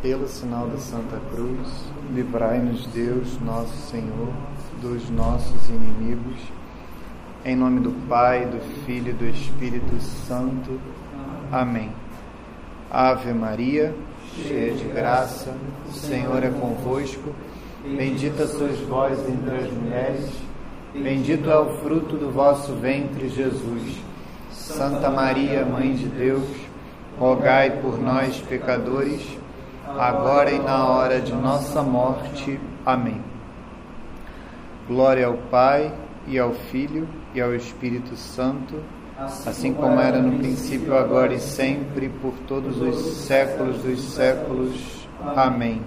Pelo sinal da Santa Cruz, livrai-nos Deus, nosso Senhor, dos nossos inimigos. Em nome do Pai, do Filho e do Espírito Santo. Amém. Ave Maria, cheia de graça, o Senhor é convosco. Bendita sois vós entre as mulheres, bendito é o fruto do vosso ventre, Jesus. Santa Maria, Mãe de Deus, rogai por nós, pecadores, agora e na hora de nossa morte. Amém. Glória ao Pai, e ao Filho, e ao Espírito Santo, assim como era no princípio, agora e sempre, por todos os séculos dos séculos. Amém.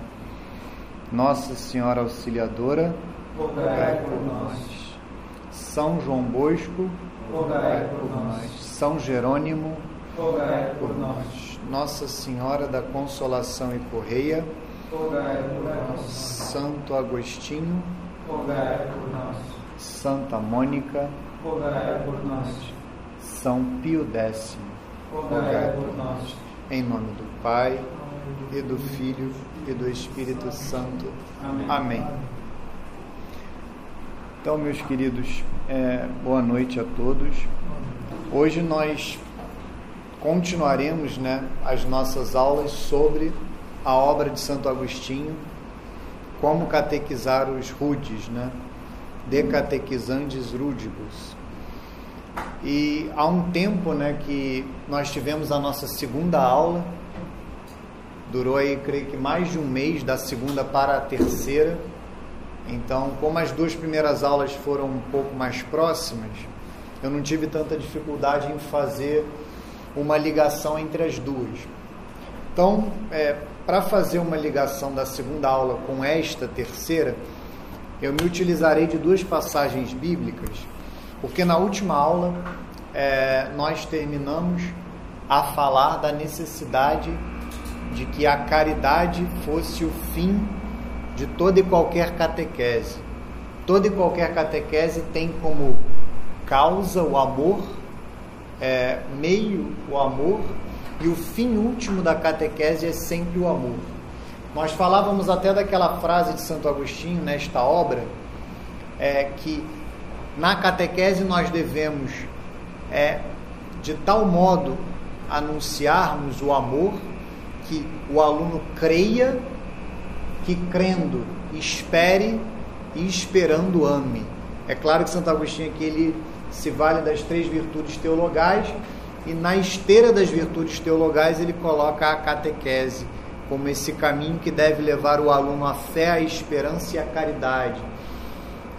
Nossa Senhora Auxiliadora, rogai por nós. São João Bosco, rogai por nós. São Jerônimo, rogai por nós. Nossa Senhora da Consolação e Correia, rogai por nós. Santo Agostinho, rogai por nós. Santa Mônica, rogai por nós. São Pio X, rogai por nós. Em nome do Pai, e do Filho, e do Espírito Santo. Amém. Amém. Então, meus queridos, é, boa noite a todos. Hoje nós continuaremos né, as nossas aulas sobre a obra de Santo Agostinho, como catequizar os rudes, né? De catequizantes rúdigos. E há um tempo né, que nós tivemos a nossa segunda aula, durou aí, creio que mais de um mês, da segunda para a terceira. Então, como as duas primeiras aulas foram um pouco mais próximas, eu não tive tanta dificuldade em fazer uma ligação entre as duas. Então, é, para fazer uma ligação da segunda aula com esta terceira, eu me utilizarei de duas passagens bíblicas, porque na última aula é, nós terminamos a falar da necessidade de que a caridade fosse o fim de toda e qualquer catequese. Toda e qualquer catequese tem como causa o amor, é, meio o amor, e o fim último da catequese é sempre o amor. Nós falávamos até daquela frase de Santo Agostinho nesta obra, é, que na catequese nós devemos, é, de tal modo, anunciarmos o amor que o aluno creia, que crendo espere e esperando ame. É claro que Santo Agostinho aqui ele se vale das três virtudes teologais e na esteira das virtudes teologais ele coloca a catequese como esse caminho que deve levar o aluno à fé, à esperança e à caridade.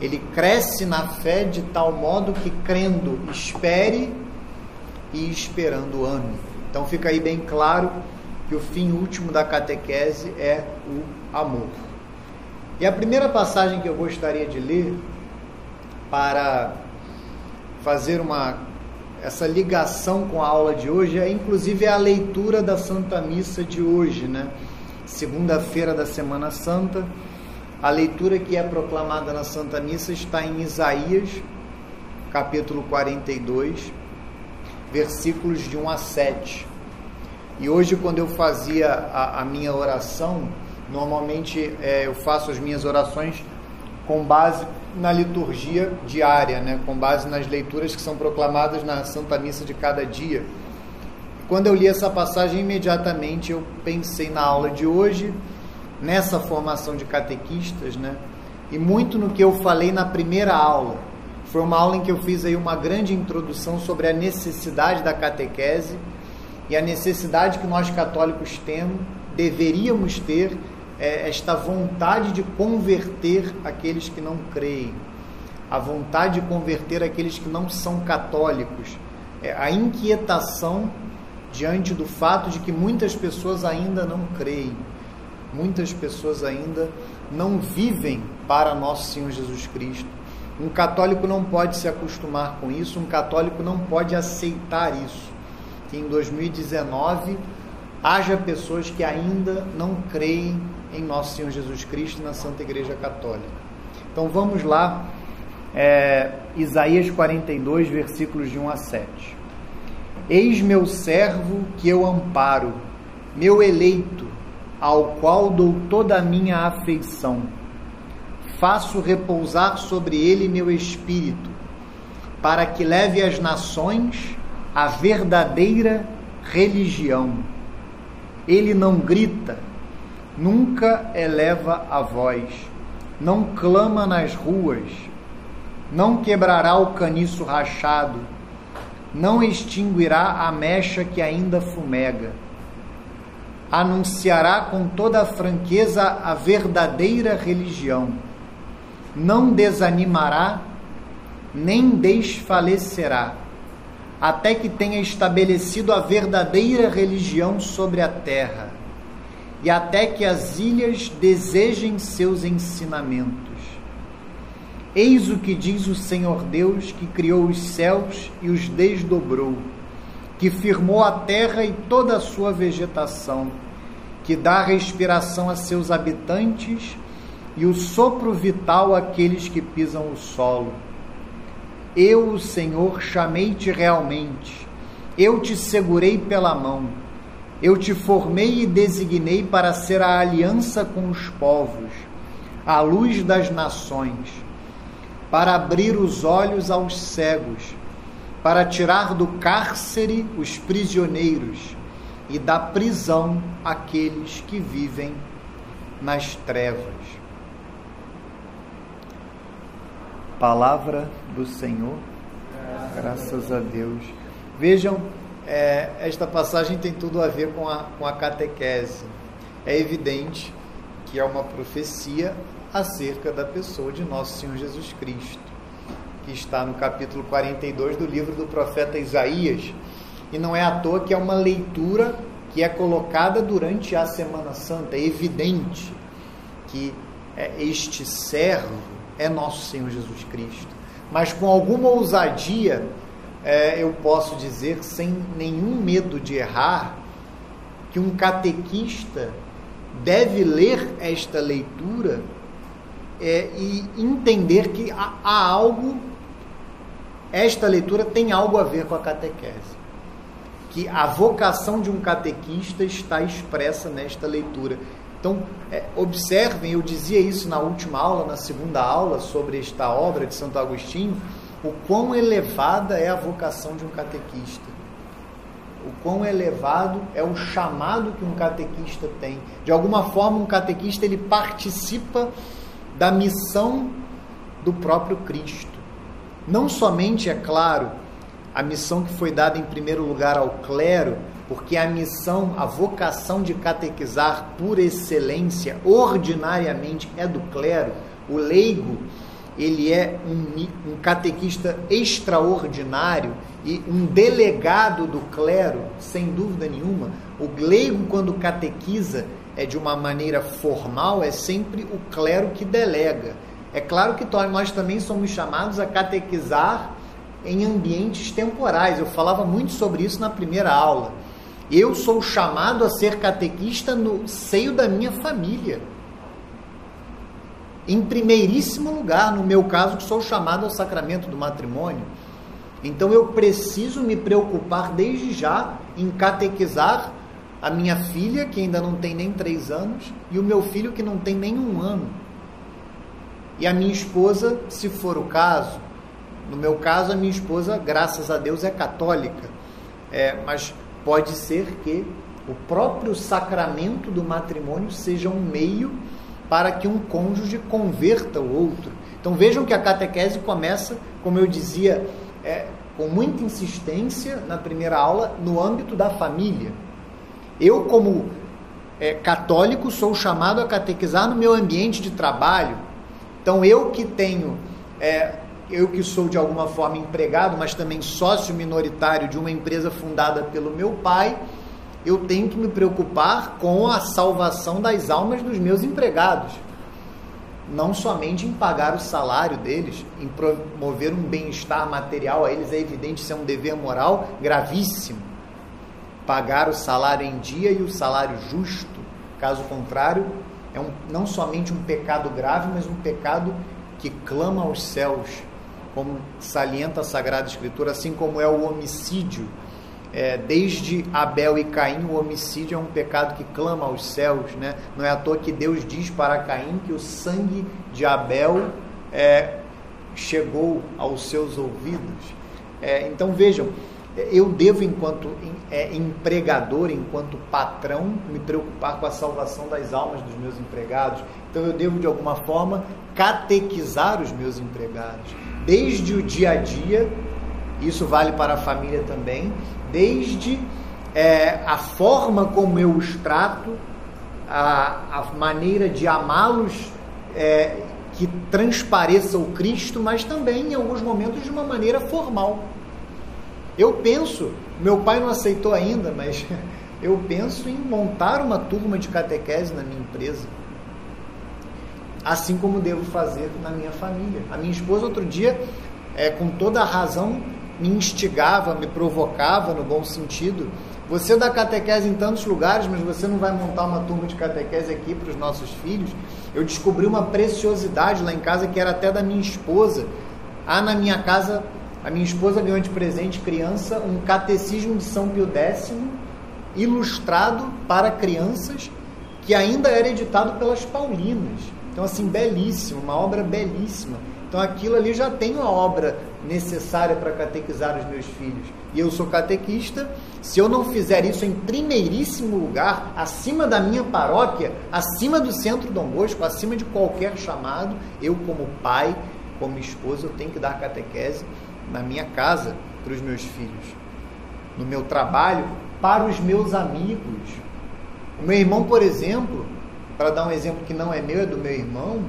Ele cresce na fé de tal modo que crendo espere e esperando ame. Então fica aí bem claro que o fim último da catequese é o amor. E a primeira passagem que eu gostaria de ler para fazer uma essa ligação com a aula de hoje é inclusive a leitura da Santa Missa de hoje, né? Segunda-feira da Semana Santa. A leitura que é proclamada na Santa Missa está em Isaías, capítulo 42, versículos de 1 a 7. E hoje, quando eu fazia a, a minha oração, normalmente é, eu faço as minhas orações com base na liturgia diária, né? com base nas leituras que são proclamadas na Santa Missa de cada dia. Quando eu li essa passagem, imediatamente eu pensei na aula de hoje, nessa formação de catequistas, né? e muito no que eu falei na primeira aula. Foi uma aula em que eu fiz aí uma grande introdução sobre a necessidade da catequese e a necessidade que nós católicos temos, deveríamos ter é, esta vontade de converter aqueles que não creem, a vontade de converter aqueles que não são católicos, é, a inquietação diante do fato de que muitas pessoas ainda não creem, muitas pessoas ainda não vivem para nosso Senhor Jesus Cristo. Um católico não pode se acostumar com isso, um católico não pode aceitar isso. Que em 2019 haja pessoas que ainda não creem em nosso Senhor Jesus Cristo na Santa Igreja Católica. Então vamos lá, é, Isaías 42, versículos de 1 a 7. Eis meu servo que eu amparo, meu eleito, ao qual dou toda a minha afeição. Faço repousar sobre ele meu espírito, para que leve às nações a verdadeira religião. Ele não grita, nunca eleva a voz, não clama nas ruas, não quebrará o caniço rachado, não extinguirá a mecha que ainda fumega. Anunciará com toda a franqueza a verdadeira religião. Não desanimará, nem desfalecerá, até que tenha estabelecido a verdadeira religião sobre a terra, e até que as ilhas desejem seus ensinamentos. Eis o que diz o Senhor Deus, que criou os céus e os desdobrou, que firmou a terra e toda a sua vegetação, que dá respiração a seus habitantes e o sopro vital àqueles que pisam o solo. Eu, o Senhor, chamei-te realmente, eu te segurei pela mão, eu te formei e designei para ser a aliança com os povos, a luz das nações para abrir os olhos aos cegos, para tirar do cárcere os prisioneiros e da prisão aqueles que vivem nas trevas. Palavra do Senhor, graças a Deus. Vejam, é, esta passagem tem tudo a ver com a, com a catequese. É evidente que é uma profecia acerca da pessoa de nosso Senhor Jesus Cristo, que está no capítulo 42 do livro do profeta Isaías. E não é à toa que é uma leitura que é colocada durante a Semana Santa. É evidente que é, este servo é nosso Senhor Jesus Cristo. Mas com alguma ousadia, é, eu posso dizer, sem nenhum medo de errar, que um catequista deve ler esta leitura é, e entender que há, há algo, esta leitura tem algo a ver com a catequese. Que a vocação de um catequista está expressa nesta leitura. Então, é, observem, eu dizia isso na última aula, na segunda aula, sobre esta obra de Santo Agostinho, o quão elevada é a vocação de um catequista. O quão elevado é o chamado que um catequista tem. De alguma forma, um catequista ele participa da missão do próprio Cristo. Não somente, é claro, a missão que foi dada em primeiro lugar ao clero, porque a missão, a vocação de catequizar por excelência, ordinariamente é do clero, o leigo, ele é um, um catequista extraordinário e um delegado do clero, sem dúvida nenhuma. O leigo, quando catequiza, é de uma maneira formal, é sempre o clero que delega. É claro que nós também somos chamados a catequizar em ambientes temporais. Eu falava muito sobre isso na primeira aula. Eu sou chamado a ser catequista no seio da minha família. Em primeiríssimo lugar, no meu caso, que sou chamado ao sacramento do matrimônio. Então eu preciso me preocupar desde já em catequizar a minha filha, que ainda não tem nem três anos, e o meu filho, que não tem nem um ano. E a minha esposa, se for o caso, no meu caso, a minha esposa, graças a Deus, é católica, é, mas pode ser que o próprio sacramento do matrimônio seja um meio para que um cônjuge converta o outro. Então vejam que a catequese começa, como eu dizia, é, com muita insistência na primeira aula, no âmbito da família. Eu, como é, católico, sou chamado a catequizar no meu ambiente de trabalho. Então, eu que tenho, é, eu que sou de alguma forma empregado, mas também sócio minoritário de uma empresa fundada pelo meu pai, eu tenho que me preocupar com a salvação das almas dos meus empregados. Não somente em pagar o salário deles, em promover um bem-estar material a eles, é evidente, isso é um dever moral gravíssimo pagar o salário em dia e o salário justo. Caso contrário, é um, não somente um pecado grave, mas um pecado que clama aos céus, como salienta a Sagrada Escritura, assim como é o homicídio. É, desde Abel e Caim, o homicídio é um pecado que clama aos céus. Né? Não é à toa que Deus diz para Caim que o sangue de Abel é, chegou aos seus ouvidos. É, então vejam, eu devo, enquanto é, empregador, enquanto patrão, me preocupar com a salvação das almas dos meus empregados. Então eu devo, de alguma forma, catequizar os meus empregados, desde o dia a dia, isso vale para a família também, desde é, a forma como eu os trato, a, a maneira de amá-los é, que transpareça o Cristo, mas também em alguns momentos de uma maneira formal. Eu penso, meu pai não aceitou ainda, mas eu penso em montar uma turma de catequese na minha empresa. Assim como devo fazer na minha família. A minha esposa, outro dia, é, com toda a razão, me instigava, me provocava no bom sentido. Você dá catequese em tantos lugares, mas você não vai montar uma turma de catequese aqui para os nossos filhos. Eu descobri uma preciosidade lá em casa que era até da minha esposa. Ah, na minha casa, a minha esposa ganhou de presente criança um catecismo de São Pio X, ilustrado para crianças, que ainda era editado pelas Paulinas. Então, assim, belíssimo, uma obra belíssima. Então, aquilo ali já tem uma obra necessária para catequizar os meus filhos. E eu sou catequista. Se eu não fizer isso em primeiríssimo lugar, acima da minha paróquia, acima do centro Dom Bosco, acima de qualquer chamado, eu, como pai, como esposa, eu tenho que dar catequese na minha casa para os meus filhos, no meu trabalho, para os meus amigos. O meu irmão, por exemplo, para dar um exemplo que não é meu, é do meu irmão,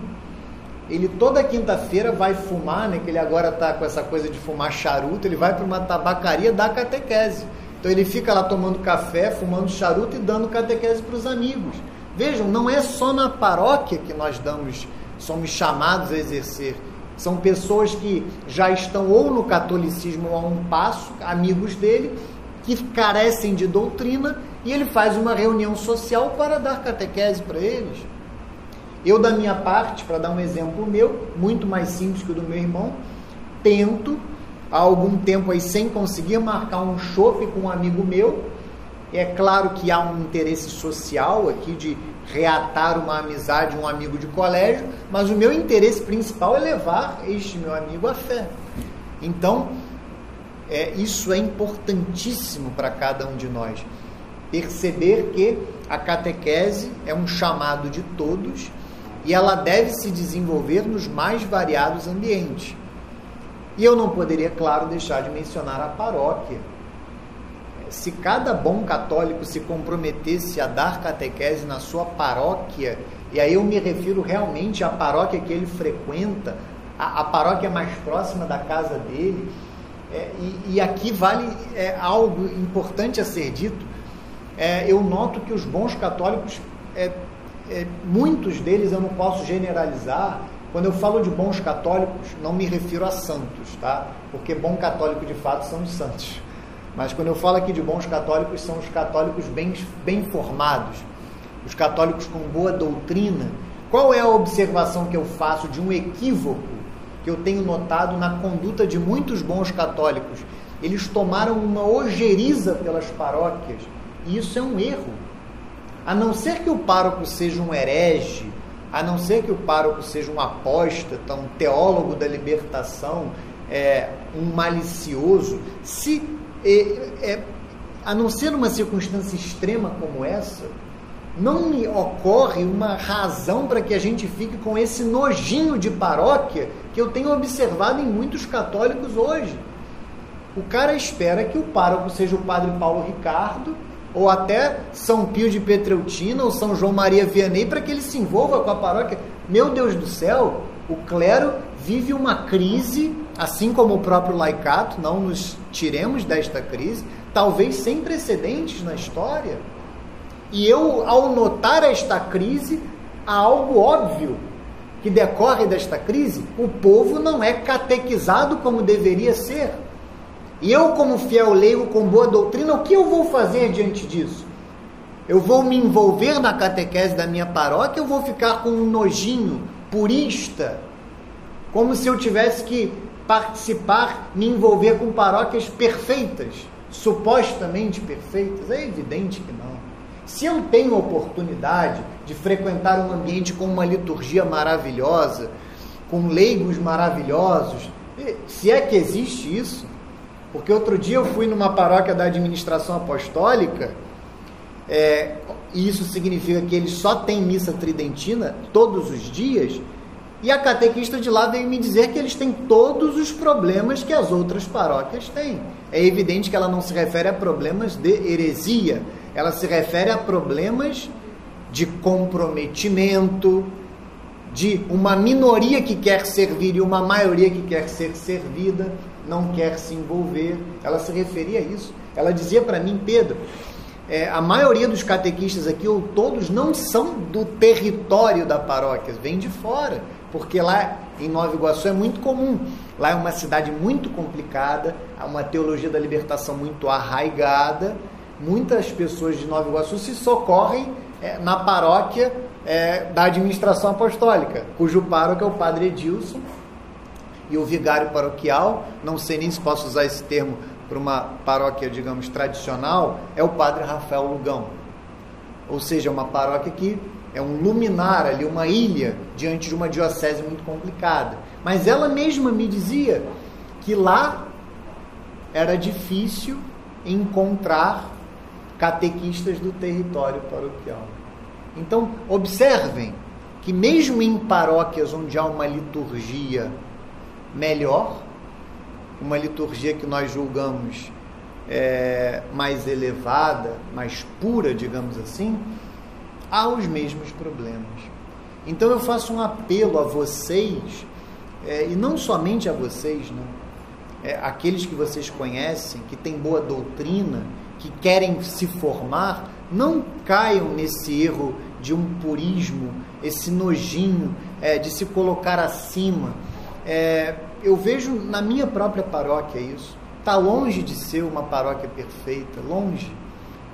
ele toda quinta-feira vai fumar, né? Que ele agora está com essa coisa de fumar charuto, ele vai para uma tabacaria dar catequese. Então ele fica lá tomando café, fumando charuto e dando catequese para os amigos. Vejam, não é só na paróquia que nós damos, somos chamados a exercer. São pessoas que já estão ou no catolicismo a um passo, amigos dele, que carecem de doutrina, e ele faz uma reunião social para dar catequese para eles. Eu, da minha parte, para dar um exemplo meu, muito mais simples que o do meu irmão, tento, há algum tempo aí, sem conseguir marcar um chope com um amigo meu. É claro que há um interesse social aqui de reatar uma amizade, um amigo de colégio, mas o meu interesse principal é levar este meu amigo à fé. Então, é, isso é importantíssimo para cada um de nós. Perceber que a catequese é um chamado de todos e ela deve se desenvolver nos mais variados ambientes. E eu não poderia, claro, deixar de mencionar a paróquia. Se cada bom católico se comprometesse a dar catequese na sua paróquia, e aí eu me refiro realmente à paróquia que ele frequenta, a, a paróquia mais próxima da casa dele, é, e, e, aqui vale é, algo importante a ser dito. É, eu noto que os bons católicos é, muitos deles eu não posso generalizar. Quando eu falo de bons católicos, não me refiro a santos, tá? Porque bom católico de fato são os santos. Mas quando eu falo aqui de bons católicos, são os católicos bem, bem formados, os católicos com boa doutrina. Qual é a observação que eu faço de um equívoco que eu tenho notado na conduta de muitos bons católicos? Eles tomaram uma ojeriza pelas paróquias, e isso é um erro. A não ser que o pároco seja um herege, a não ser que o pároco seja um apóstata, um teólogo da libertação, é, um malicioso, se é, é, a não ser uma circunstância extrema como essa, não me ocorre uma razão para que a gente fique com esse nojinho de paróquia que eu tenho observado em muitos católicos hoje. O cara espera que o pároco seja o padre Paulo Ricardo ou até São Pio de Petreutina ou São João Maria Vianney para que ele se envolva com a paróquia. Meu Deus do céu, o clero vive uma crise, assim como o próprio laicato, não nos tiremos desta crise, talvez sem precedentes na história. E eu, ao notar esta crise, há algo óbvio que decorre desta crise: o povo não é catequizado como deveria ser. E eu, como fiel leigo com boa doutrina, o que eu vou fazer diante disso? Eu vou me envolver na catequese da minha paróquia, eu vou ficar com um nojinho purista, como se eu tivesse que participar, me envolver com paróquias perfeitas. supostamente perfeitas? É evidente que não. Se eu tenho oportunidade de frequentar um ambiente com uma liturgia maravilhosa, com leigos maravilhosos, se é que existe isso, porque outro dia eu fui numa paróquia da administração apostólica, é, e isso significa que eles só têm missa tridentina todos os dias, e a catequista de lá veio me dizer que eles têm todos os problemas que as outras paróquias têm. É evidente que ela não se refere a problemas de heresia, ela se refere a problemas de comprometimento, de uma minoria que quer servir e uma maioria que quer ser servida, não quer se envolver. Ela se referia a isso. Ela dizia para mim, Pedro, é, a maioria dos catequistas aqui, ou todos, não são do território da paróquia, vêm de fora porque lá em Nova Iguaçu é muito comum. Lá é uma cidade muito complicada, há uma teologia da libertação muito arraigada. Muitas pessoas de Nova Iguaçu se socorrem é, na paróquia é, da administração apostólica, cujo pároco é o padre Edilson e o vigário paroquial, não sei nem se posso usar esse termo para uma paróquia, digamos, tradicional, é o padre Rafael Lugão. Ou seja, uma paróquia que é um luminar ali, uma ilha diante de uma diocese muito complicada. Mas ela mesma me dizia que lá era difícil encontrar catequistas do território paroquial. Então, observem que mesmo em paróquias onde há uma liturgia melhor, uma liturgia que nós julgamos é, mais elevada, mais pura, digamos assim, há os mesmos problemas. Então eu faço um apelo a vocês, é, e não somente a vocês, não, é, aqueles que vocês conhecem, que têm boa doutrina, que querem se formar, não caiam nesse erro de um purismo, esse nojinho é, de se colocar acima. É, eu vejo na minha própria paróquia isso. Está longe de ser uma paróquia perfeita, longe.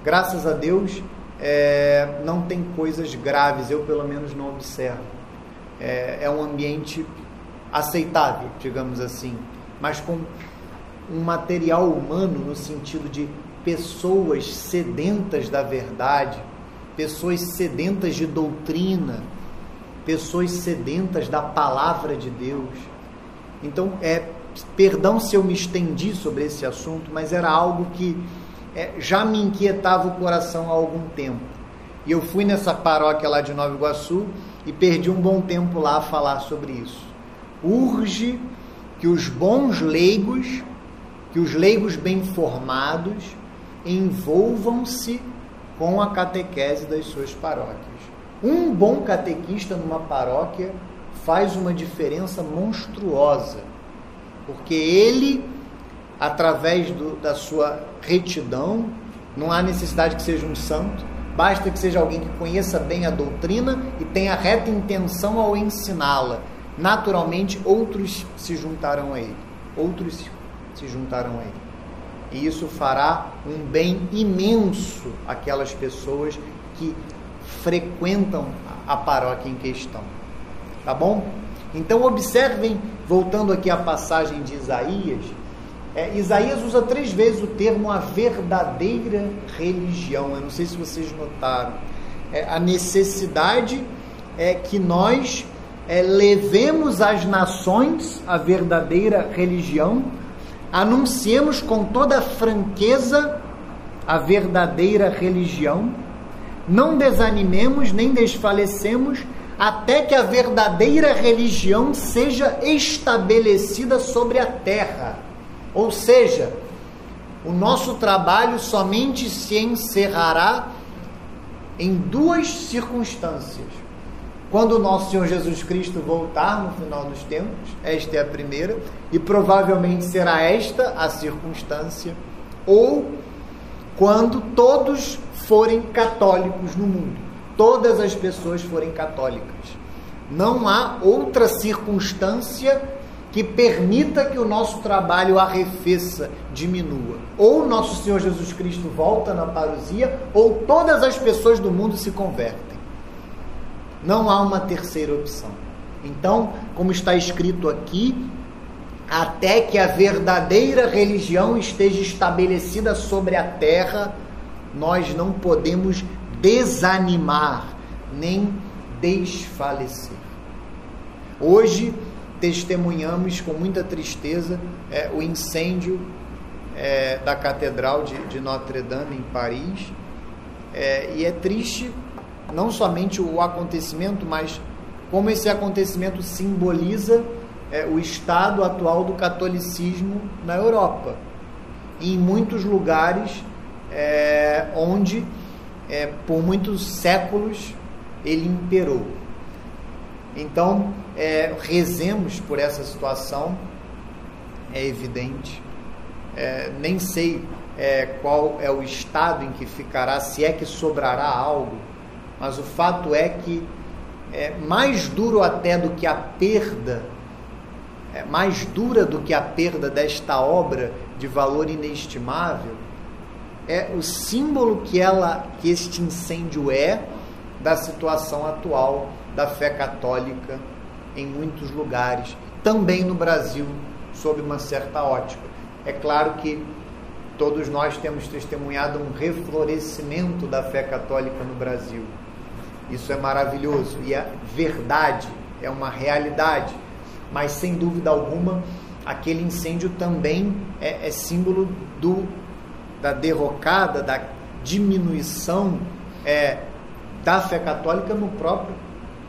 Graças a Deus, é, não tem coisas graves, eu pelo menos não observo. É, é um ambiente aceitável, digamos assim, mas com um material humano no sentido de pessoas sedentas da verdade, pessoas sedentas de doutrina, pessoas sedentas da palavra de Deus. Então, é perdão se eu me estendi sobre esse assunto, mas era algo que é, já me inquietava o coração há algum tempo. E eu fui nessa paróquia lá de Nova Iguaçu e perdi um bom tempo lá a falar sobre isso. Urge que os bons leigos, que os leigos bem formados, envolvam-se com a catequese das suas paróquias. Um bom catequista numa paróquia faz uma diferença monstruosa, porque ele através do, da sua retidão. Não há necessidade que seja um santo, basta que seja alguém que conheça bem a doutrina e tenha reta intenção ao ensiná-la. Naturalmente, outros se juntarão a ele. Outros se juntarão a ele. E isso fará um bem imenso àquelas pessoas que frequentam a paróquia em questão. Tá bom? Então, observem, voltando aqui à passagem de Isaías, é, Isaías usa três vezes o termo a verdadeira religião. Eu não sei se vocês notaram. É, a necessidade é que nós é, levemos às nações a verdadeira religião, anunciemos com toda franqueza a verdadeira religião, não desanimemos nem desfalecemos até que a verdadeira religião seja estabelecida sobre a terra ou seja, o nosso trabalho somente se encerrará em duas circunstâncias. Quando o nosso Senhor Jesus Cristo voltar no final dos tempos, esta é a primeira, e provavelmente será esta a circunstância, ou quando todos forem católicos no mundo, todas as pessoas forem católicas. Não há outra circunstância que permita que o nosso trabalho arrefeça, diminua. Ou nosso Senhor Jesus Cristo volta na parousia, ou todas as pessoas do mundo se convertem. Não há uma terceira opção. Então, como está escrito aqui, até que a verdadeira religião esteja estabelecida sobre a terra, nós não podemos desanimar nem desfalecer. Hoje testemunhamos com muita tristeza é, o incêndio é, da Catedral de, de Notre Dame em Paris. É, e é triste não somente o acontecimento, mas como esse acontecimento simboliza é, o estado atual do catolicismo na Europa. E em muitos lugares é, onde, é, por muitos séculos, ele imperou. Então, é, rezemos por essa situação, é evidente. É, nem sei é, qual é o estado em que ficará, se é que sobrará algo, mas o fato é que é mais duro até do que a perda, é mais dura do que a perda desta obra de valor inestimável, é o símbolo que ela, que este incêndio é da situação atual da fé católica em muitos lugares, também no Brasil, sob uma certa ótica. É claro que todos nós temos testemunhado um reflorescimento da fé católica no Brasil. Isso é maravilhoso e é verdade, é uma realidade. Mas sem dúvida alguma, aquele incêndio também é, é símbolo do da derrocada, da diminuição é, da fé católica no próprio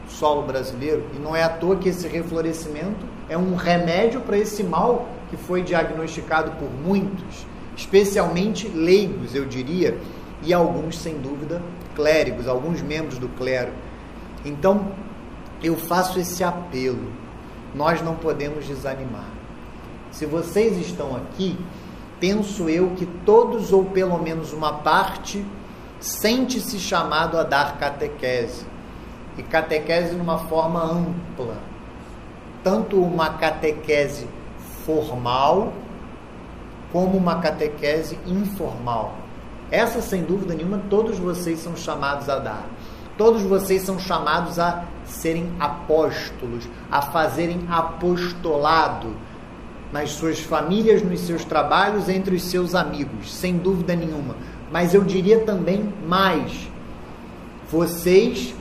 solo brasileiro. E não é à toa que esse reflorescimento é um remédio para esse mal que foi diagnosticado por muitos, especialmente leigos, eu diria, e alguns, sem dúvida, clérigos, alguns membros do clero. Então, eu faço esse apelo. Nós não podemos desanimar. Se vocês estão aqui, penso eu que todos, ou pelo menos uma parte, sente-se chamado a dar catequese. E catequese numa forma ampla. Tanto uma catequese formal, como uma catequese informal. Essa, sem dúvida nenhuma, todos vocês são chamados a dar. Todos vocês são chamados a serem apóstolos, a fazerem apostolado nas suas famílias, nos seus trabalhos, entre os seus amigos, sem dúvida nenhuma. Mas eu diria também mais: vocês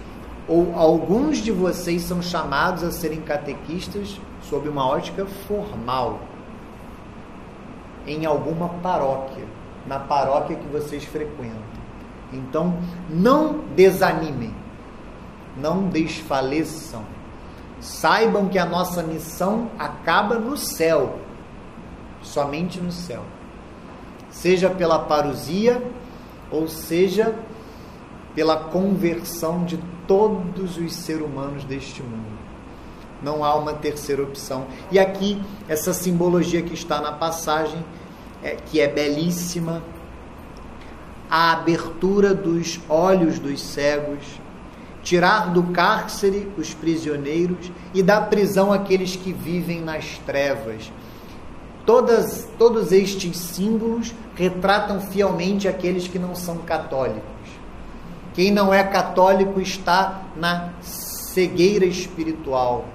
ou alguns de vocês são chamados a serem catequistas sob uma ótica formal em alguma paróquia na paróquia que vocês frequentam. Então, não desanimem, não desfaleçam. Saibam que a nossa missão acaba no céu, somente no céu. Seja pela parousia, ou seja pela conversão de todos os seres humanos deste mundo. Não há uma terceira opção. E aqui, essa simbologia que está na passagem é, que é belíssima, a abertura dos olhos dos cegos, tirar do cárcere os prisioneiros e da prisão aqueles que vivem nas trevas. Todas, todos estes símbolos retratam fielmente aqueles que não são católicos. Quem não é católico está na cegueira espiritual.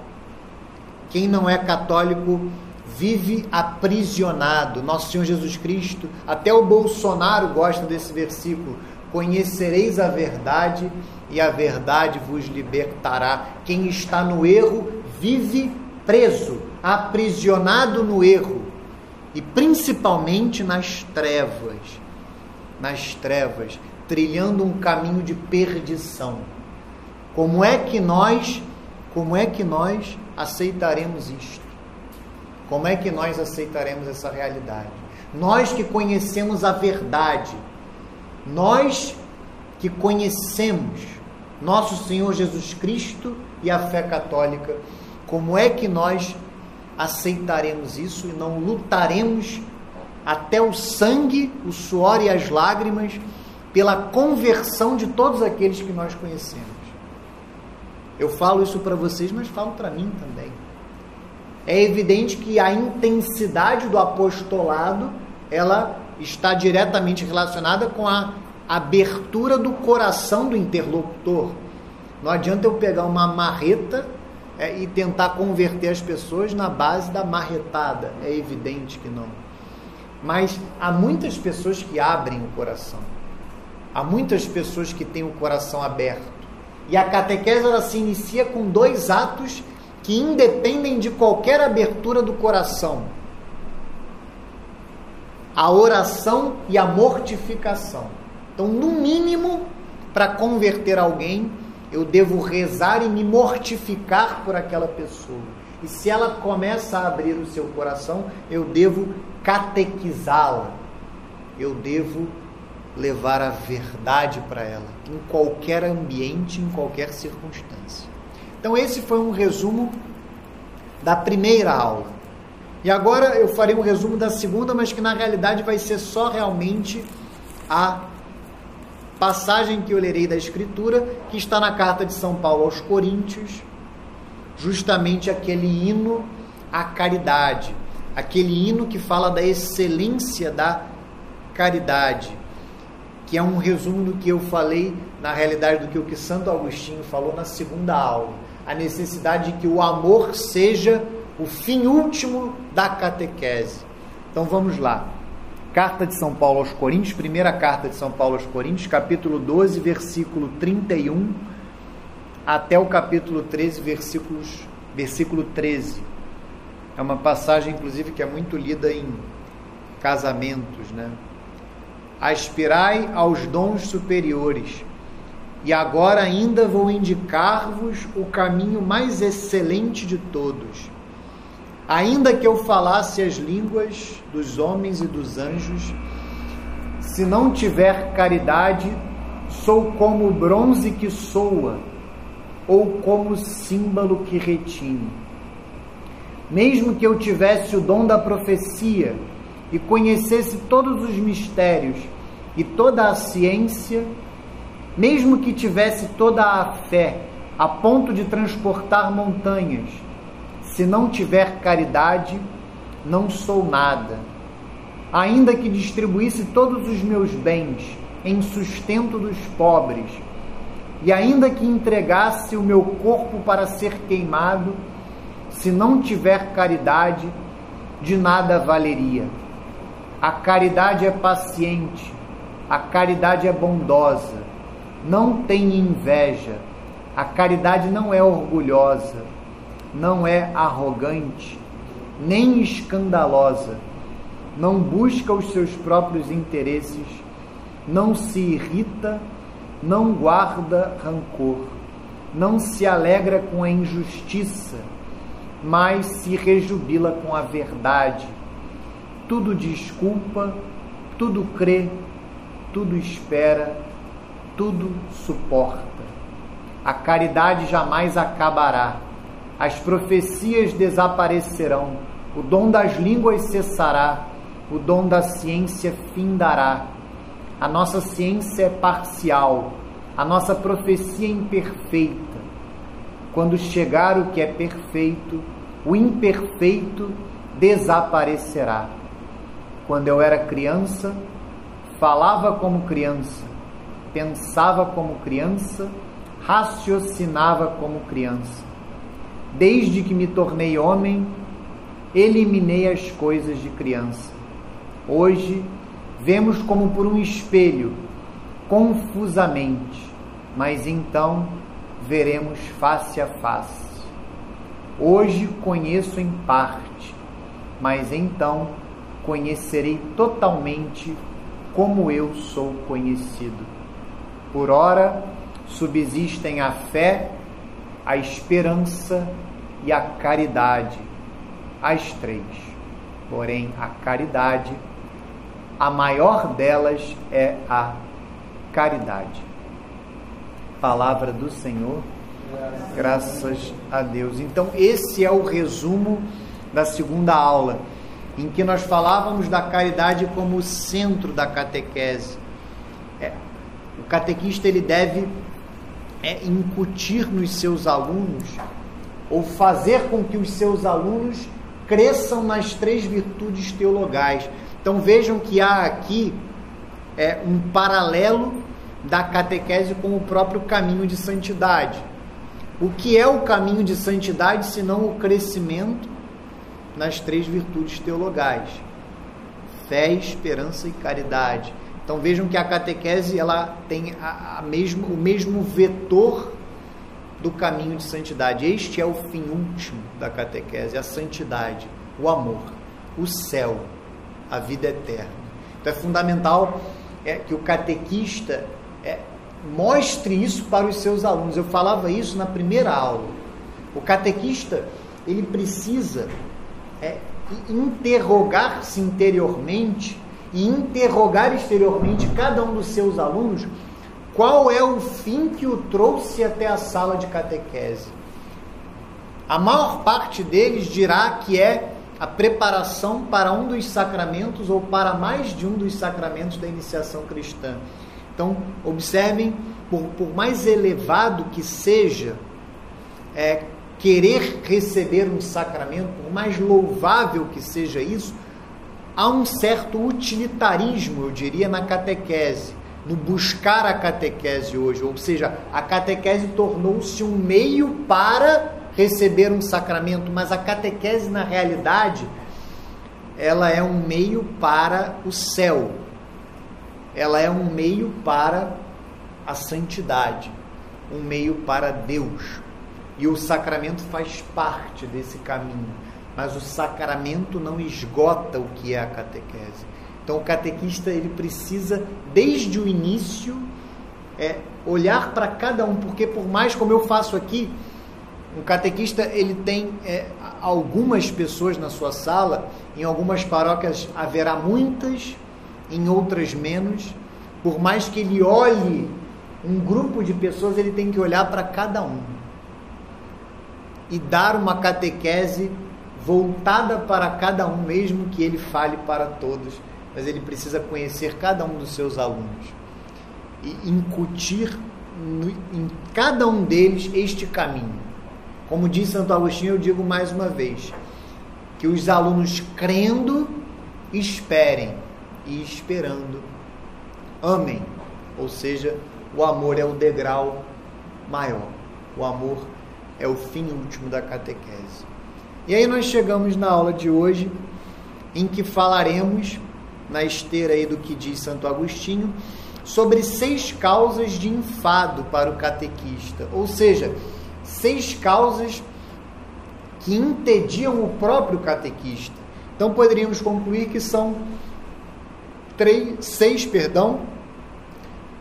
Quem não é católico vive aprisionado. Nosso Senhor Jesus Cristo, até o Bolsonaro gosta desse versículo. Conhecereis a verdade e a verdade vos libertará. Quem está no erro vive preso, aprisionado no erro e principalmente nas trevas. Nas trevas, trilhando um caminho de perdição. Como é que nós, como é que nós aceitaremos isto? Como é que nós aceitaremos essa realidade? Nós que conhecemos a verdade, nós que conhecemos nosso Senhor Jesus Cristo e a fé católica, como é que nós aceitaremos isso e não lutaremos até o sangue, o suor e as lágrimas pela conversão de todos aqueles que nós conhecemos? Eu falo isso para vocês, mas falo para mim também é evidente que a intensidade do apostolado ela está diretamente relacionada com a abertura do coração do interlocutor. Não adianta eu pegar uma marreta é, e tentar converter as pessoas na base da marretada. É evidente que não. Mas há muitas pessoas que abrem o coração. Há muitas pessoas que têm o coração aberto. E a catequese ela se inicia com dois atos que independem de qualquer abertura do coração: a oração e a mortificação. Então, no mínimo, para converter alguém, eu devo rezar e me mortificar por aquela pessoa. E se ela começa a abrir o seu coração, eu devo catequizá-la. Eu devo levar a verdade para ela, em qualquer ambiente, em qualquer circunstância. Então, esse foi um resumo da primeira aula. E agora eu farei um resumo da segunda, mas que na realidade vai ser só realmente a passagem que eu lerei da Escritura, que está na carta de São Paulo aos Coríntios, justamente aquele hino à caridade, aquele hino que fala da excelência da caridade, que é um resumo do que eu falei, na realidade, do que o que Santo Agostinho falou na segunda aula, a necessidade de que o amor seja o fim último da catequese. Então vamos lá. Carta de São Paulo aos Coríntios, primeira carta de São Paulo aos Coríntios, capítulo 12, versículo 31 até o capítulo 13, versículos, versículo 13. É uma passagem, inclusive, que é muito lida em casamentos, né? Aspirai aos dons superiores, e agora ainda vou indicar-vos o caminho mais excelente de todos Ainda que eu falasse as línguas dos homens e dos anjos, se não tiver caridade, sou como o bronze que soa, ou como o símbolo que retine. Mesmo que eu tivesse o dom da profecia e conhecesse todos os mistérios e toda a ciência, mesmo que tivesse toda a fé a ponto de transportar montanhas, se não tiver caridade, não sou nada. Ainda que distribuísse todos os meus bens em sustento dos pobres, e ainda que entregasse o meu corpo para ser queimado, se não tiver caridade, de nada valeria. A caridade é paciente, a caridade é bondosa, não tem inveja, a caridade não é orgulhosa não é arrogante, nem escandalosa, não busca os seus próprios interesses, não se irrita, não guarda rancor, não se alegra com a injustiça, mas se rejubila com a verdade. Tudo desculpa, tudo crê, tudo espera, tudo suporta. A caridade jamais acabará as profecias desaparecerão, o dom das línguas cessará, o dom da ciência findará. A nossa ciência é parcial, a nossa profecia é imperfeita. Quando chegar o que é perfeito, o imperfeito desaparecerá. Quando eu era criança, falava como criança, pensava como criança, raciocinava como criança Desde que me tornei homem, eliminei as coisas de criança. Hoje, vemos como por um espelho, confusamente, mas então veremos face a face. Hoje conheço em parte, mas então conhecerei totalmente como eu sou conhecido. Por ora, subsistem a fé, a esperança e a caridade, as três. Porém, a caridade, a maior delas é a caridade. Palavra do Senhor, graças a Deus. Então, esse é o resumo da segunda aula, em que nós falávamos da caridade como centro da catequese. É, o catequista ele deve é, incutir nos seus alunos ou fazer com que os seus alunos cresçam nas três virtudes teologais. Então vejam que há aqui é, um paralelo da catequese com o próprio caminho de santidade. O que é o caminho de santidade senão o crescimento nas três virtudes teologais: fé, esperança e caridade. Então vejam que a catequese ela tem a, a mesmo, o mesmo vetor do caminho de santidade. Este é o fim último da catequese, a santidade, o amor, o céu, a vida eterna. Então é fundamental é, que o catequista é, mostre isso para os seus alunos. Eu falava isso na primeira aula. O catequista ele precisa é, interrogar-se interiormente e interrogar exteriormente cada um dos seus alunos qual é o fim que o trouxe até a sala de catequese. A maior parte deles dirá que é a preparação para um dos sacramentos ou para mais de um dos sacramentos da iniciação cristã. Então, observem, por, por mais elevado que seja é, querer receber um sacramento, por mais louvável que seja isso, há um certo utilitarismo, eu diria, na catequese, no buscar a catequese hoje. Ou seja, a catequese tornou-se um meio para receber um sacramento, mas a catequese, na realidade, ela é um meio para o céu, ela é um meio para a santidade, um meio para Deus. E o sacramento faz parte desse caminho, mas o sacramento não esgota o que é a catequese. Então o catequista ele precisa desde o início é, olhar para cada um, porque por mais como eu faço aqui, um catequista ele tem é, algumas pessoas na sua sala, em algumas paróquias haverá muitas, em outras menos. Por mais que ele olhe um grupo de pessoas, ele tem que olhar para cada um e dar uma catequese voltada para cada um, mesmo que ele fale para todos, mas ele precisa conhecer cada um dos seus alunos e incutir no, em cada um deles este caminho. Como diz Santo Agostinho, eu digo mais uma vez, que os alunos crendo, esperem e esperando, amem. Ou seja, o amor é o degrau maior. O amor é o fim último da catequese. E aí nós chegamos na aula de hoje, em que falaremos, na esteira aí do que diz Santo Agostinho, sobre seis causas de enfado para o catequista. Ou seja, seis causas que entediam o próprio catequista. Então poderíamos concluir que são três, seis, perdão,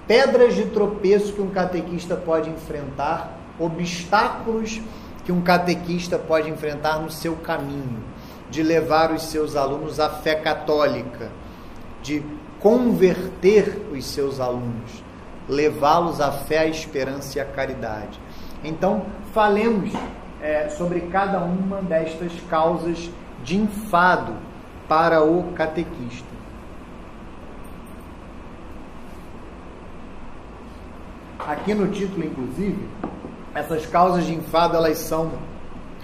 pedras de tropeço que um catequista pode enfrentar, obstáculos que um catequista pode enfrentar no seu caminho, de levar os seus alunos à fé católica, de converter os seus alunos, levá-los à fé, à esperança e à caridade. Então, falemos é, sobre cada uma destas causas de enfado para o catequista. Aqui no título, inclusive, essas causas de enfado elas são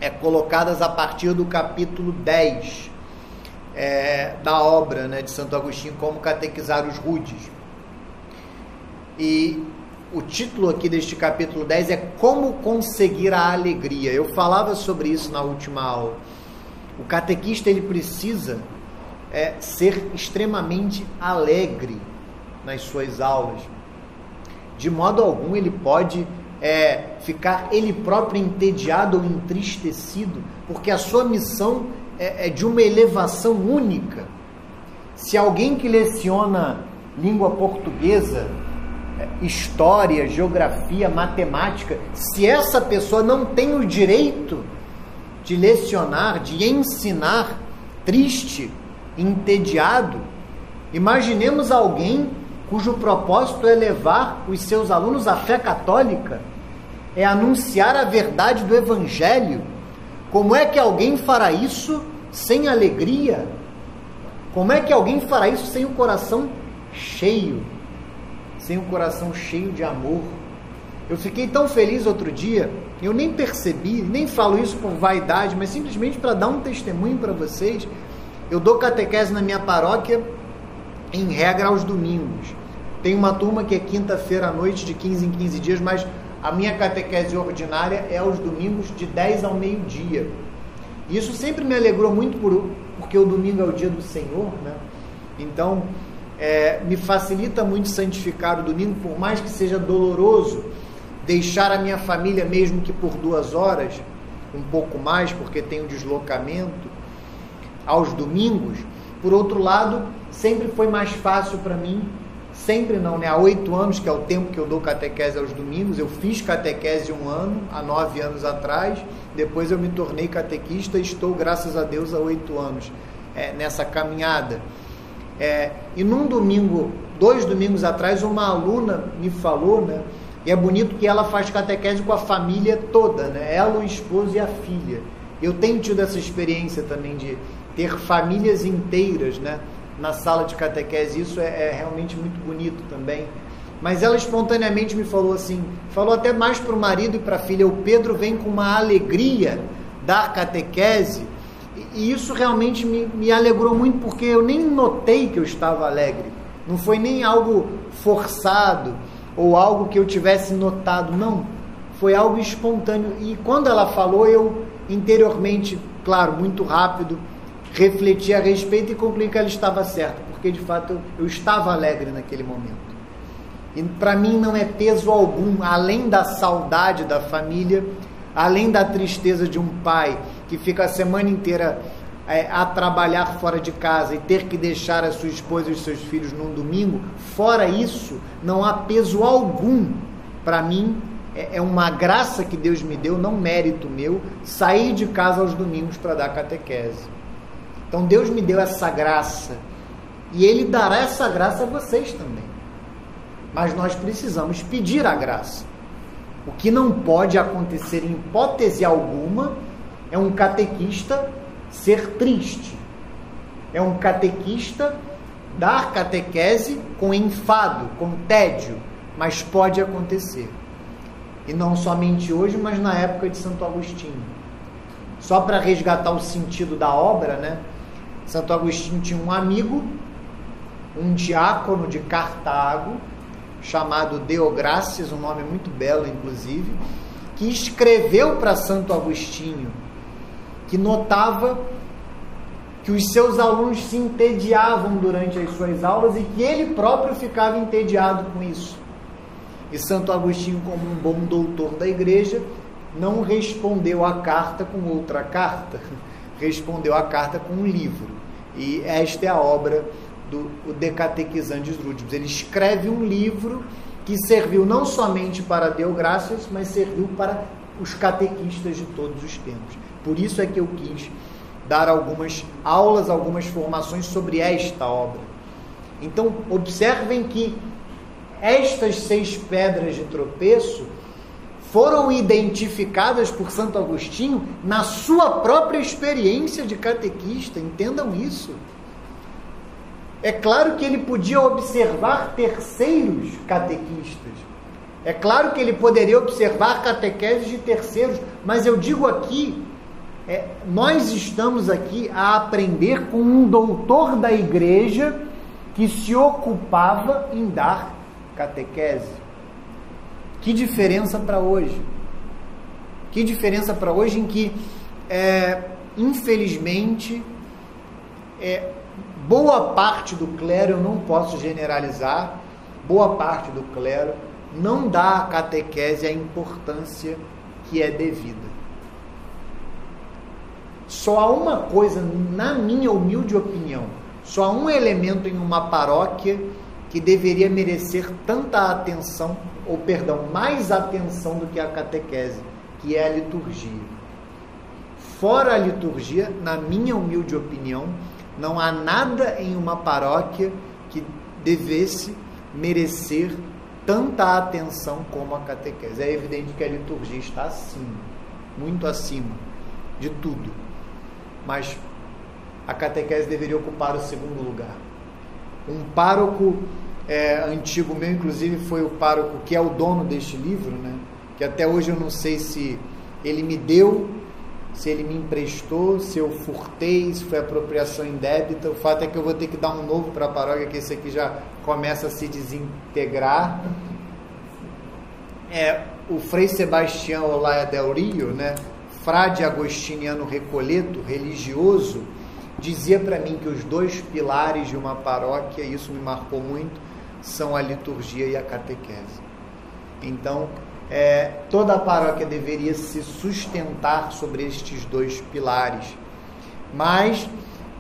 é, colocadas a partir do capítulo 10 é, da obra né, de Santo Agostinho, Como Catequizar os Rudes. E o título aqui deste capítulo 10 é Como Conseguir a Alegria. Eu falava sobre isso na última aula. O catequista ele precisa é, ser extremamente alegre nas suas aulas. De modo algum ele pode é, ficar ele próprio entediado ou entristecido, porque a sua missão é, é de uma elevação única. Se alguém que leciona língua portuguesa história, geografia, matemática, se essa pessoa não tem o direito de lecionar, de ensinar, triste, entediado, imaginemos alguém cujo propósito é levar os seus alunos à fé católica, é anunciar a verdade do Evangelho. Como é que alguém fará isso sem alegria? Como é que alguém fará isso sem o coração cheio? sem um coração cheio de amor. Eu fiquei tão feliz outro dia, eu nem percebi, nem falo isso por vaidade, mas simplesmente para dar um testemunho para vocês. Eu dou catequese na minha paróquia em regra aos domingos. Tem uma turma que é quinta-feira à noite, de 15 em 15 dias, mas a minha catequese ordinária é aos domingos de 10 ao meio-dia. Isso sempre me alegrou muito por, porque o domingo é o dia do Senhor, né? Então, é, me facilita muito santificar o domingo, por mais que seja doloroso deixar a minha família, mesmo que por duas horas, um pouco mais, porque tem o deslocamento aos domingos. Por outro lado, sempre foi mais fácil para mim, sempre não, né? Há oito anos, que é o tempo que eu dou catequese aos domingos, eu fiz catequese um ano, há nove anos atrás, depois eu me tornei catequista e estou, graças a Deus, há oito anos é, nessa caminhada. É, e num domingo, dois domingos atrás, uma aluna me falou, né? E é bonito que ela faz catequese com a família toda, né? Ela, o esposo e a filha. Eu tenho tido essa experiência também de ter famílias inteiras, né? Na sala de catequese, isso é, é realmente muito bonito também. Mas ela espontaneamente me falou assim, falou até mais para o marido e para a filha, o Pedro vem com uma alegria dar catequese, e isso realmente me, me alegrou muito, porque eu nem notei que eu estava alegre. Não foi nem algo forçado ou algo que eu tivesse notado, não. Foi algo espontâneo. E quando ela falou, eu interiormente, claro, muito rápido, refleti a respeito e concluí que ela estava certa, porque de fato eu, eu estava alegre naquele momento. E para mim não é peso algum, além da saudade da família, além da tristeza de um pai que fica a semana inteira é, a trabalhar fora de casa e ter que deixar a sua esposa e os seus filhos num domingo, fora isso, não há peso algum para mim. É, é uma graça que Deus me deu, não mérito meu, sair de casa aos domingos para dar catequese. Então Deus me deu essa graça e Ele dará essa graça a vocês também. Mas nós precisamos pedir a graça. O que não pode acontecer em hipótese alguma é um catequista ser triste. É um catequista dar catequese com enfado, com tédio, mas pode acontecer. E não somente hoje, mas na época de Santo Agostinho. Só para resgatar o sentido da obra, né? Santo Agostinho tinha um amigo, um diácono de Cartago, chamado Deogracias, um nome muito belo, inclusive, que escreveu para Santo Agostinho que notava que os seus alunos se entediavam durante as suas aulas e que ele próprio ficava entediado com isso. E Santo Agostinho, como um bom doutor da igreja, não respondeu a carta com outra carta, respondeu a carta com um livro. E esta é a obra do o Decatequizantes Rúdibus. Ele escreve um livro que serviu não somente para Deogracias, mas serviu para os catequistas de todos os tempos. Por isso é que eu quis dar algumas aulas, algumas formações sobre esta obra. Então, observem que estas seis pedras de tropeço foram identificadas por Santo Agostinho na sua própria experiência de catequista. Entendam isso. É claro que ele podia observar terceiros catequistas. É claro que ele poderia observar catequeses de terceiros, mas eu digo aqui é, nós estamos aqui a aprender com um doutor da igreja que se ocupava em dar catequese. Que diferença para hoje? Que diferença para hoje em que, é, infelizmente, é, boa parte do clero, eu não posso generalizar, boa parte do clero não dá à catequese a importância que é devida. Só há uma coisa, na minha humilde opinião, só há um elemento em uma paróquia que deveria merecer tanta atenção, ou perdão, mais atenção do que a catequese, que é a liturgia. Fora a liturgia, na minha humilde opinião, não há nada em uma paróquia que devesse merecer tanta atenção como a catequese. É evidente que a liturgia está acima, muito acima de tudo mas a catequese deveria ocupar o segundo lugar. Um pároco é, antigo meu, inclusive, foi o pároco que é o dono deste livro, né? que até hoje eu não sei se ele me deu, se ele me emprestou, se eu furtei, se foi apropriação indébita. O fato é que eu vou ter que dar um novo para a paróquia, que esse aqui já começa a se desintegrar. É, o Frei Sebastião Olaya del Rio, né, frade agostiniano recoleto, religioso, dizia para mim que os dois pilares de uma paróquia, isso me marcou muito, são a liturgia e a catequese. Então, é, toda a paróquia deveria se sustentar sobre estes dois pilares. Mas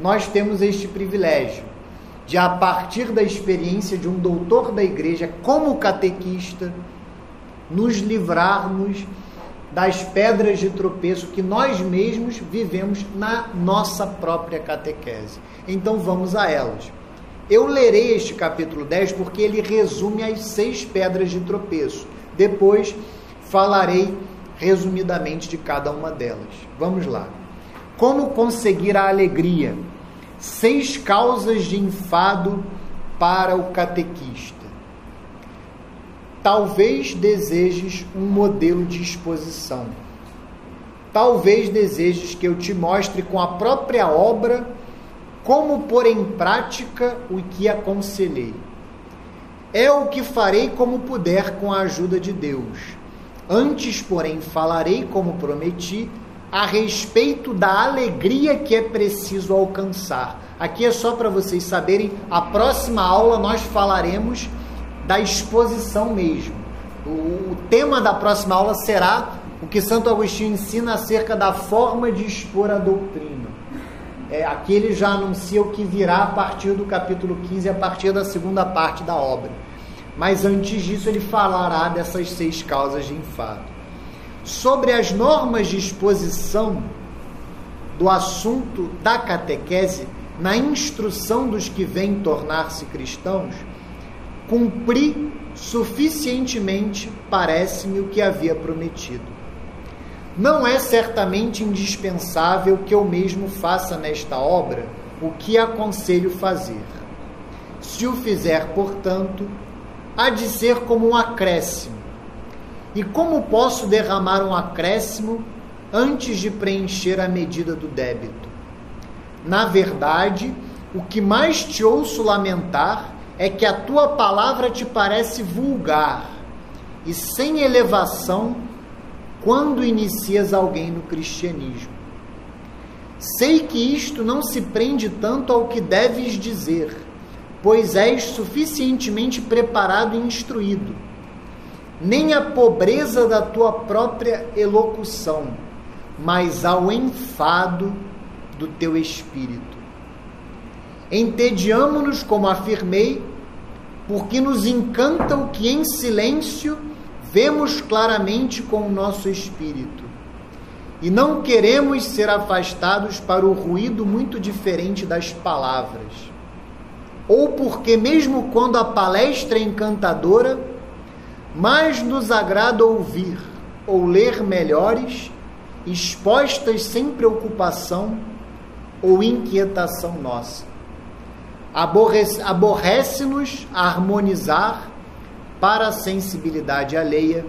nós temos este privilégio de, a partir da experiência de um doutor da igreja como catequista, nos livrarmos das pedras de tropeço que nós mesmos vivemos na nossa própria catequese. Então vamos a elas. Eu lerei este capítulo 10 porque ele resume as seis pedras de tropeço. Depois falarei resumidamente de cada uma delas. Vamos lá. Como conseguir a alegria? Seis causas de enfado para o catequista. Talvez desejes um modelo de exposição. Talvez desejes que eu te mostre com a própria obra como pôr em prática o que aconselhei. É o que farei como puder com a ajuda de Deus. Antes, porém, falarei como prometi a respeito da alegria que é preciso alcançar. Aqui é só para vocês saberem, a próxima aula nós falaremos da exposição mesmo. O, tema da próxima aula será o que Santo Agostinho ensina acerca da forma de expor a doutrina. É, aqui ele já anuncia o que virá a partir do capítulo 15, a partir da segunda parte da obra. Mas antes disso, ele falará dessas seis causas de enfado. Sobre as normas de exposição do assunto da catequese na instrução dos que vêm tornar-se cristãos, cumpri suficientemente, parece-me, o que havia prometido. Não é certamente indispensável que eu mesmo faça nesta obra o que aconselho fazer. Se o fizer, portanto, há de ser como um acréscimo. E como posso derramar um acréscimo antes de preencher a medida do débito? Na verdade, o que mais te ouço lamentar é que a tua palavra te parece vulgar e sem elevação quando inicias alguém no cristianismo. Sei que isto não se prende tanto ao que deves dizer, pois és suficientemente preparado e instruído, nem à pobreza da tua própria elocução, mas ao enfado do teu espírito. Entediamo-nos, como afirmei, porque nos encanta o que em silêncio vemos claramente com o nosso espírito. E não queremos ser afastados para o ruído muito diferente das palavras. Ou porque, mesmo quando a palestra é encantadora, mais nos agrada ouvir ou ler melhores, expostas sem preocupação ou inquietação nossa aborrece-nos harmonizar para a sensibilidade alheia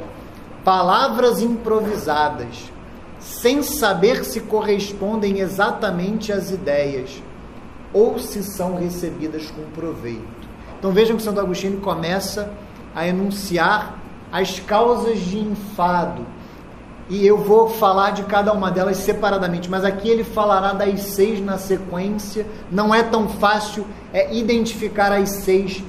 palavras improvisadas, sem saber se correspondem exatamente às ideias ou se são recebidas com proveito. Então vejam que Santo Agostinho começa a enunciar as causas de enfado e eu vou falar de cada uma delas separadamente, mas aqui ele falará das seis na sequência. Não é tão fácil é, identificar as seis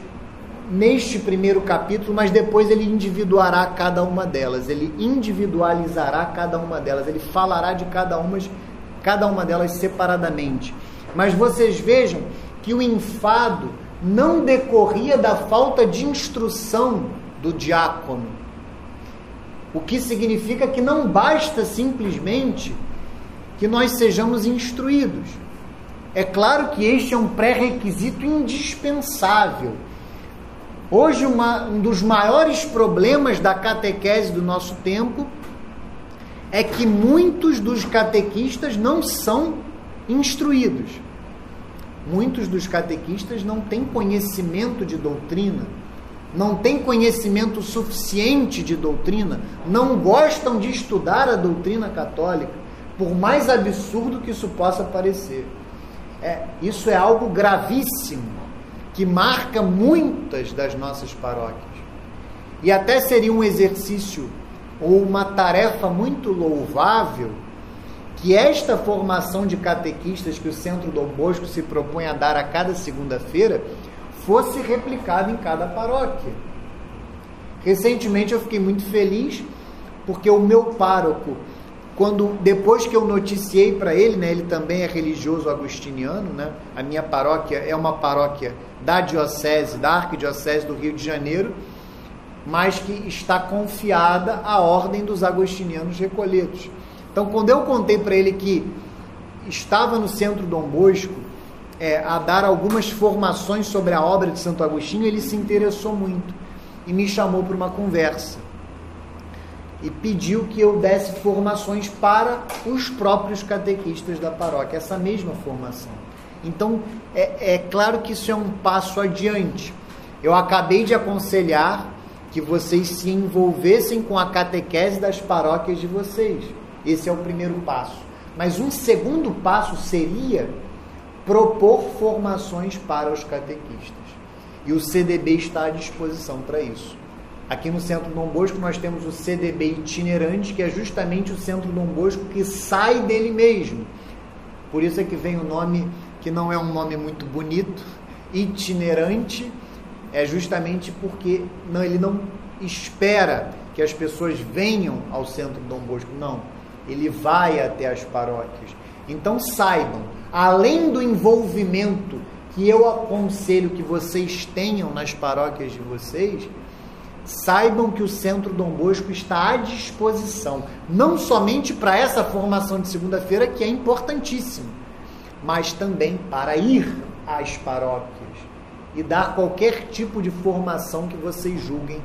neste primeiro capítulo, mas depois ele individuará cada uma delas, ele individualizará cada uma delas, ele falará de cada uma, cada uma delas separadamente. Mas vocês vejam que o enfado não decorria da falta de instrução do diácono o que significa que não basta simplesmente que nós sejamos instruídos. É claro que este é um pré-requisito indispensável. Hoje, uma, um dos maiores problemas da catequese do nosso tempo é que muitos dos catequistas não são instruídos. Muitos dos catequistas não têm conhecimento de doutrina não têm conhecimento suficiente de doutrina, não gostam de estudar a doutrina católica, por mais absurdo que isso possa parecer. É, isso é algo gravíssimo, que marca muitas das nossas paróquias. E até seria um exercício ou uma tarefa muito louvável que esta formação de catequistas que o Centro Dom Bosco se propõe a dar a cada segunda-feira fosse replicada em cada paróquia. Recentemente eu fiquei muito feliz porque o meu pároco, quando depois que eu noticiei para ele, né, ele também é religioso agustiniano, né? A minha paróquia é uma paróquia da diocese, da arquidiocese do Rio de Janeiro, mas que está confiada à ordem dos agostinianos recolhidos. Então, quando eu contei para ele que estava no centro Dom Bosco é, a dar algumas formações sobre a obra de Santo Agostinho, ele se interessou muito e me chamou para uma conversa e pediu que eu desse formações para os próprios catequistas da paróquia, essa mesma formação. Então, é, é claro que isso é um passo adiante. Eu acabei de aconselhar que vocês se envolvessem com a catequese das paróquias de vocês. Esse é o primeiro passo. Mas um segundo passo seria propor formações para os catequistas. E o CDB está à disposição para isso. Aqui no Centro Dom Bosco nós temos o CDB itinerante, que é justamente o Centro Dom Bosco que sai dele mesmo. Por isso é que vem o nome, que não é um nome muito bonito, itinerante, é justamente porque não, ele não espera que as pessoas venham ao Centro Dom Bosco, não. Ele vai até as paróquias. Então saibam, além do envolvimento que eu aconselho que vocês tenham nas paróquias de vocês, saibam que o Centro Dom Bosco está à disposição, não somente para essa formação de segunda-feira, que é importantíssima, mas também para ir às paróquias e dar qualquer tipo de formação que vocês julguem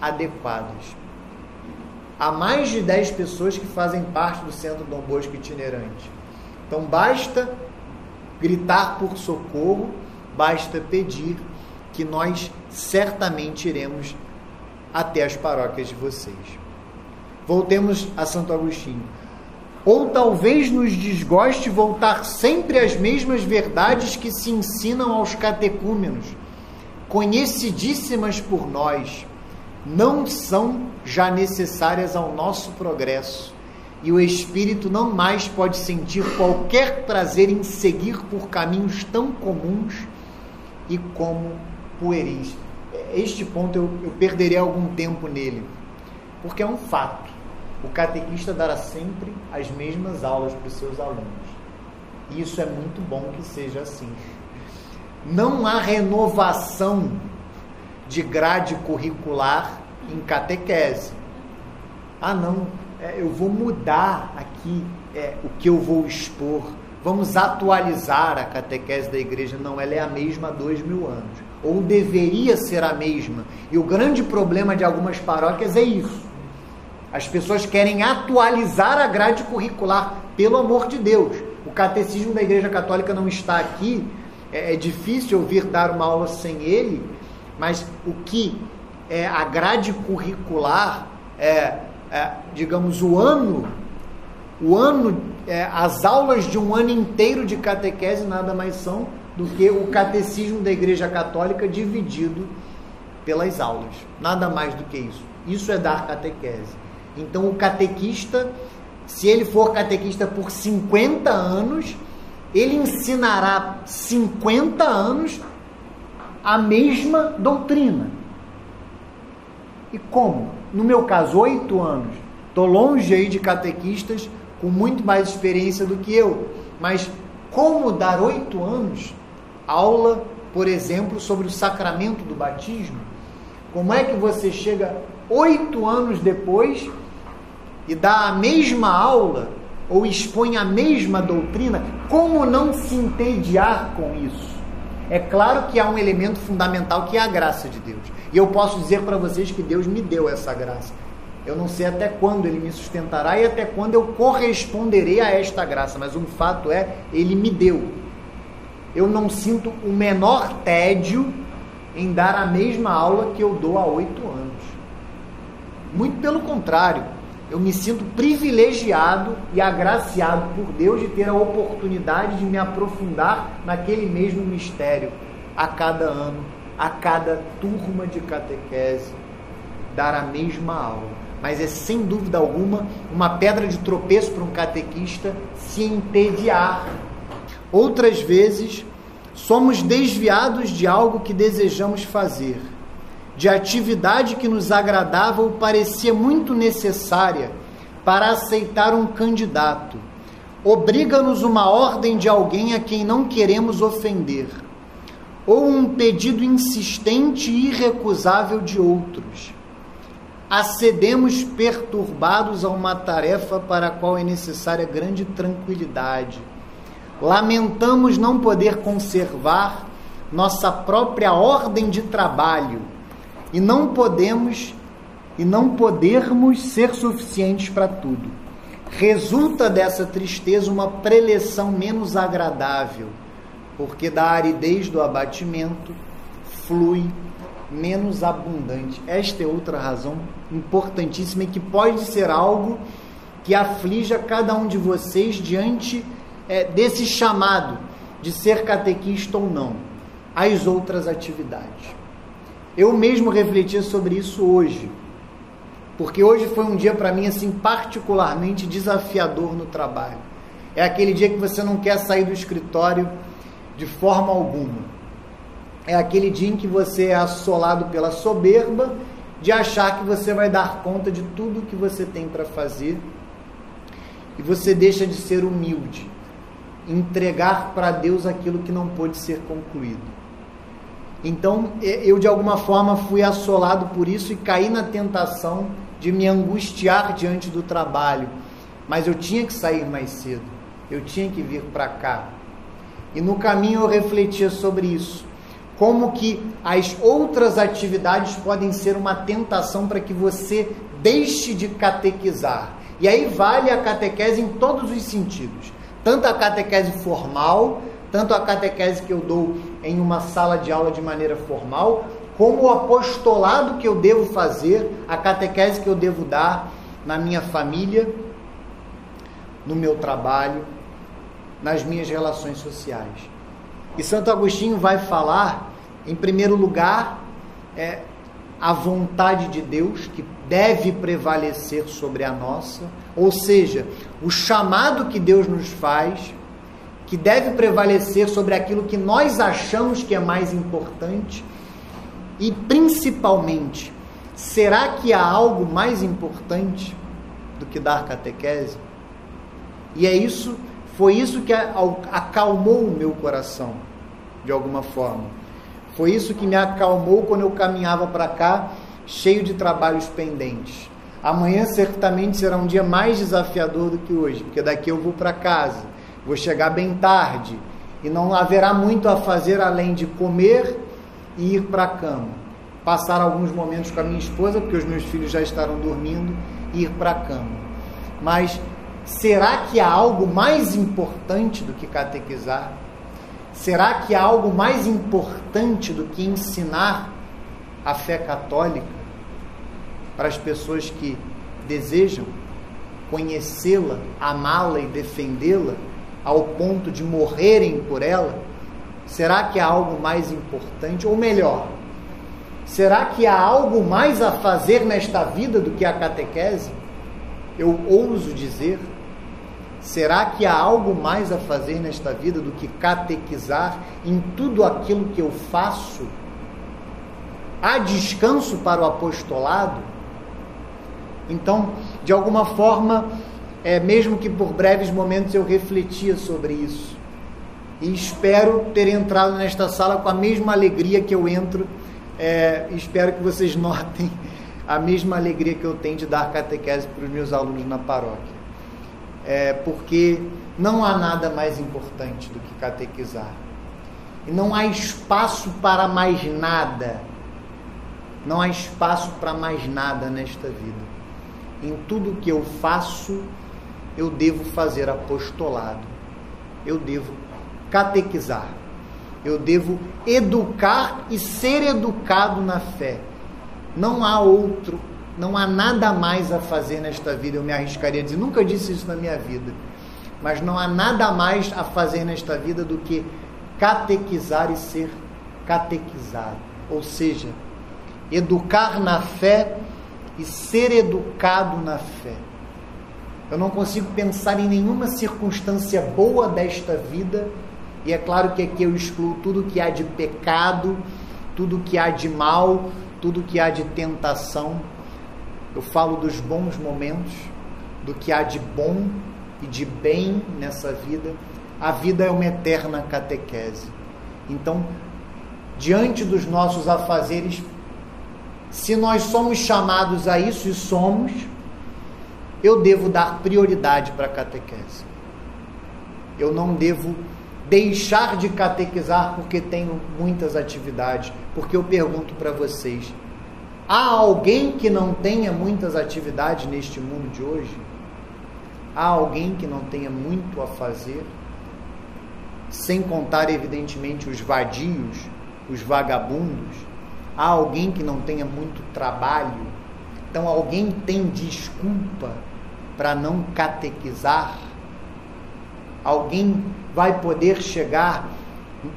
adequadas. Há mais de 10 pessoas que fazem parte do Centro Dom Bosco itinerante. Então basta gritar por socorro, basta pedir que nós certamente iremos até as paróquias de vocês. Voltemos a Santo Agostinho. Ou talvez nos desgoste voltar sempre às mesmas verdades que se ensinam aos catecúmenos, conhecidíssimas por nós, não são já necessárias ao nosso progresso, e o espírito não mais pode sentir qualquer prazer em seguir por caminhos tão comuns e como pueris este ponto eu, eu algum tempo nele, porque é um fato. O catequista dará sempre as mesmas aulas para os seus alunos. E isso é muito bom que seja assim. Não há renovação de grade curricular em catequese. Ah, não, é, eu vou mudar aqui é, o que eu vou expor. Vamos atualizar a catequese da igreja. Não, ela é a mesma há dois mil anos ou deveria ser a mesma. E o grande problema de algumas paróquias é isso. As pessoas querem atualizar a grade curricular, pelo amor de Deus. O catecismo da Igreja Católica não está aqui, é, é difícil ouvir dar uma aula sem ele, mas o que é a grade curricular, é, é digamos, o ano, o ano, é, as aulas de um ano inteiro de catequese nada mais são do que o catecismo da Igreja Católica dividido pelas aulas. Nada mais do que isso. Isso é dar catequese. Então, o catequista, se ele for catequista por 50 anos, ele ensinará 50 anos a mesma doutrina. E como? No meu caso, oito anos. Estou longe aí de catequistas com muito mais experiência do que eu. Mas como dar oito anos aula, por exemplo, sobre o sacramento do batismo? Como é que você chega oito anos depois e dá a mesma aula ou expõe a mesma doutrina? Como não se entediar com isso? É claro que há um elemento fundamental que é a graça de Deus. E eu posso dizer para vocês que Deus me deu essa graça. Eu não sei até quando ele me sustentará e até quando eu corresponderei a esta graça, mas um fato é, ele me deu eu não sinto o menor tédio em dar a mesma aula que eu dou há oito anos. Muito pelo contrário, eu me sinto privilegiado e agraciado por Deus de ter a oportunidade de me aprofundar naquele mesmo mistério a cada ano, a cada turma de catequese, dar a mesma aula. mas é sem dúvida alguma uma pedra de tropeço para um catequista se entediar. Outras vezes, somos desviados de algo que desejamos fazer, de atividade que nos agradava ou parecia muito necessária para aceitar um candidato. Obriga-nos uma ordem de alguém a quem não queremos ofender, ou um pedido insistente e irrecusável de outros acedemos perturbados a uma tarefa para a qual é necessária grande tranquilidade. Lamentamos não poder conservar nossa própria ordem de trabalho e não podemos e não podermos ser suficientes para tudo. Resulta dessa tristeza uma preleção menos agradável, porque da aridez do abatimento flui menos abundante. Esta é outra razão importantíssima e que pode ser algo que aflija cada um de vocês diante é, desse chamado de ser catequista ou não, as outras atividades. Eu mesmo refleti sobre isso hoje, porque hoje foi um dia para mim assim particularmente desafiador no trabalho. É aquele dia que você não quer sair do escritório de forma alguma é aquele dia em que você é assolado pela soberba de achar que você vai dar conta de tudo que você tem para fazer e você deixa de ser humilde, entregar para Deus aquilo que não pôde ser concluído. Então, eu de alguma forma fui assolado por isso e caí na tentação de me angustiar diante do trabalho, mas eu tinha que sair mais cedo, eu tinha que vir para cá. E no caminho eu refletia sobre isso como que as outras atividades podem ser uma tentação para que você deixe de catequizar. E aí vale a catequese em todos os sentidos. Tanto a catequese formal, tanto a catequese que eu dou em uma sala de aula de maneira formal, como o apostolado que eu devo fazer, a catequese que eu devo dar na minha família, no meu trabalho, nas minhas relações sociais. E Santo Agostinho vai falar, em primeiro lugar, é, a vontade de Deus que deve prevalecer sobre a nossa, ou seja, o chamado que Deus nos faz, que deve prevalecer sobre aquilo que nós achamos que é mais importante, e principalmente, será que há algo mais importante do que dar catequese? E é isso, foi isso que acalmou o meu coração de alguma forma. Foi isso que me acalmou quando eu caminhava para cá, cheio de trabalhos pendentes. Amanhã certamente será um dia mais desafiador do que hoje, porque daqui eu vou para casa, vou chegar bem tarde e não haverá muito a fazer além de comer e ir para a cama. Passar alguns momentos com a minha esposa, porque os meus filhos já estarão dormindo, e ir para a cama. Mas será que há algo mais importante do que catequizar? Será que há algo mais importante do que ensinar a fé católica para as pessoas que desejam conhecê-la, amá-la e defendê-la ao ponto de morrerem por ela? Será que há algo mais importante? Ou melhor, será que há algo mais a fazer nesta vida do que a catequese? Eu ouso dizer Será que há algo mais a fazer nesta vida do que catequizar em tudo aquilo que eu faço? Há descanso para o apostolado? Então, de alguma forma, é, mesmo que por breves momentos eu refletia sobre isso. E espero ter entrado nesta sala com a mesma alegria que eu entro. É, espero que vocês notem a mesma alegria que eu tenho de dar catequese para os meus alunos na paróquia é, porque não há nada mais importante do que catequizar. E não há espaço para mais nada. Não há espaço para mais nada nesta vida. Em tudo que eu faço, eu devo fazer apostolado. Eu devo catequizar. Eu devo educar e ser educado na fé. Não há outro não há nada mais a fazer nesta vida, eu me arriscaria a dizer, nunca disse isso na minha vida, mas não há nada mais a fazer nesta vida do que catequizar e ser catequizado. Ou seja, educar na fé e ser educado na fé. Eu não consigo pensar em nenhuma circunstância boa desta vida, e é claro que aqui eu excluo tudo que há de pecado, tudo que há de mal, tudo que há de tentação. Eu falo dos bons momentos, do que há de bom e de bem nessa vida. A vida é uma eterna catequese. Então, diante dos nossos afazeres, se nós somos chamados a isso e somos, eu devo dar prioridade para a catequese. Eu não devo deixar de catequizar porque tenho muitas atividades, porque eu pergunto para vocês: há alguém que não tenha muitas atividades neste mundo de hoje? Há alguém que não tenha muito a fazer? Sem contar, evidentemente, os vadios, os vagabundos. Há alguém que não tenha muito trabalho? Então, alguém tem desculpa para não catequizar? Alguém vai poder chegar,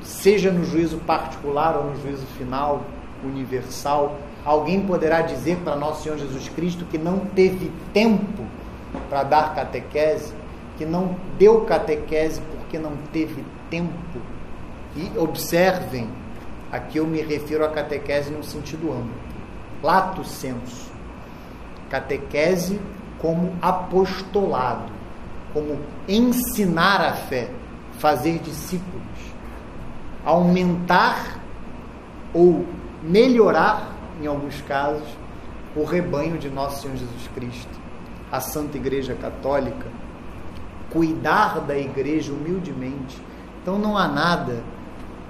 seja no juízo particular ou no juízo final, universal? Alguém poderá dizer para nosso Senhor Jesus Cristo que não teve tempo para dar catequese, que não deu catequese porque não teve tempo. E observem, aqui eu me refiro à catequese no sentido amplo. Lato senso. Catequese como apostolado, como ensinar a fé, fazer discípulos, aumentar ou melhorar, em alguns casos, o rebanho de nosso Senhor Jesus Cristo, a Santa Igreja Católica, cuidar da igreja humildemente. Então não há nada,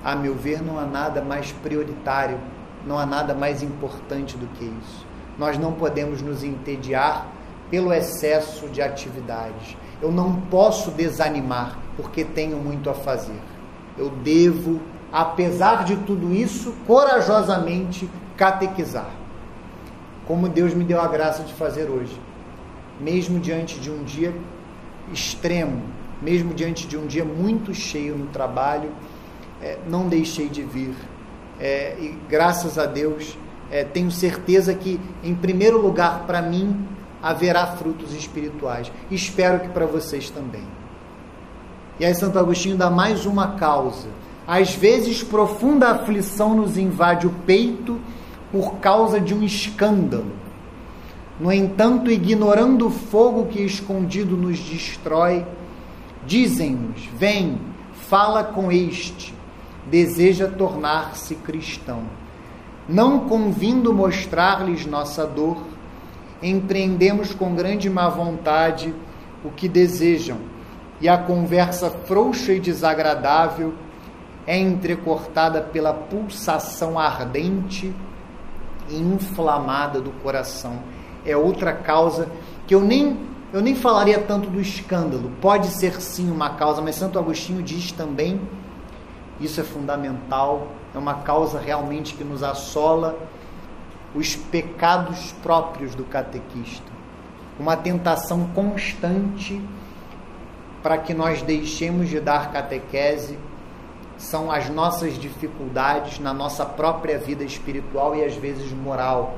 a meu ver, não há nada mais prioritário, não há nada mais importante do que isso. Nós não podemos nos entediar pelo excesso de atividades. Eu não posso desanimar porque tenho muito a fazer. Eu devo, apesar de tudo isso, corajosamente catequizar. Como Deus me deu a graça de fazer hoje. Mesmo diante de um dia extremo, mesmo diante de um dia muito cheio no trabalho, é, não deixei de vir. É, e graças a Deus, é, tenho certeza que, em primeiro lugar, para mim, haverá frutos espirituais. Espero que para vocês também. E aí, Santo Agostinho dá mais uma causa. Às vezes, profunda aflição nos invade o peito por causa de um escândalo. No entanto, ignorando o fogo que escondido nos destrói, dizem-nos: Vem, fala com este, deseja tornar-se cristão. Não convindo mostrar-lhes nossa dor, empreendemos com grande má vontade o que desejam, e a conversa frouxa e desagradável é entrecortada pela pulsação ardente e inflamada do coração. É outra causa que eu nem eu nem falaria tanto do escândalo. Pode ser sim uma causa, mas Santo Agostinho diz também isso é fundamental, é uma causa realmente que nos assola os pecados próprios do catequista, uma tentação constante para que nós deixemos de dar catequese são as nossas dificuldades na nossa própria vida espiritual e às vezes moral.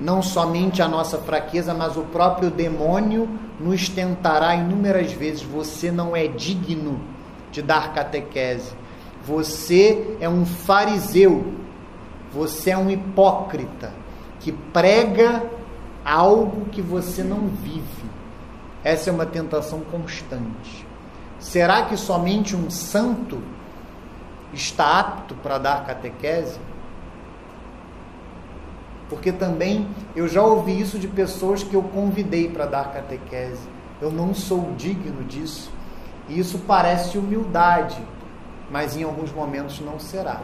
Não somente a nossa fraqueza, mas o próprio demônio nos tentará inúmeras vezes. Você não é digno de dar catequese. Você é um fariseu você é um hipócrita que prega algo que você não vive. Essa é uma tentação constante. Será que somente um santo está apto para dar catequese? Porque também eu já ouvi isso de pessoas que eu convidei para dar catequese. Eu não sou digno disso. Isso parece humildade, mas em alguns momentos não será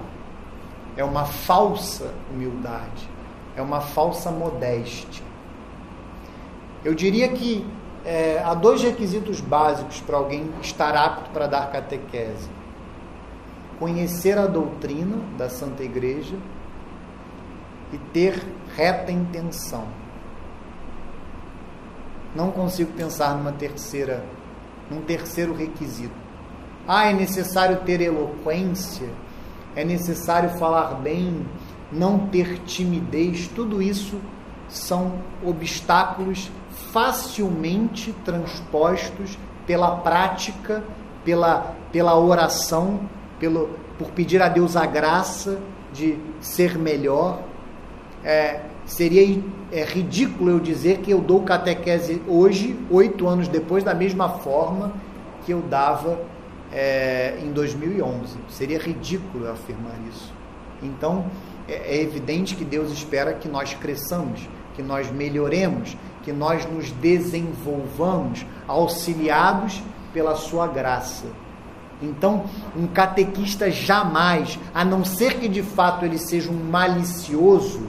é uma falsa humildade, é uma falsa modéstia. Eu diria que é, há dois requisitos básicos para alguém estar apto para dar catequese: conhecer a doutrina da Santa Igreja e ter reta intenção. Não consigo pensar numa terceira, num terceiro requisito. Ah, é necessário ter eloquência é necessário falar bem, não ter timidez, tudo isso são obstáculos facilmente transpostos pela prática, pela, pela oração, pelo, por pedir a Deus a graça de ser melhor. É, seria é, ridículo eu dizer que eu dou catequese hoje, oito anos depois, da mesma forma que eu dava é, em 2011. Seria ridículo eu afirmar isso. Então, é, é evidente que Deus espera que nós cresçamos, que nós melhoremos, que nós nos desenvolvamos, auxiliados pela Sua graça. Então, um catequista jamais, a não ser que de fato ele seja um malicioso,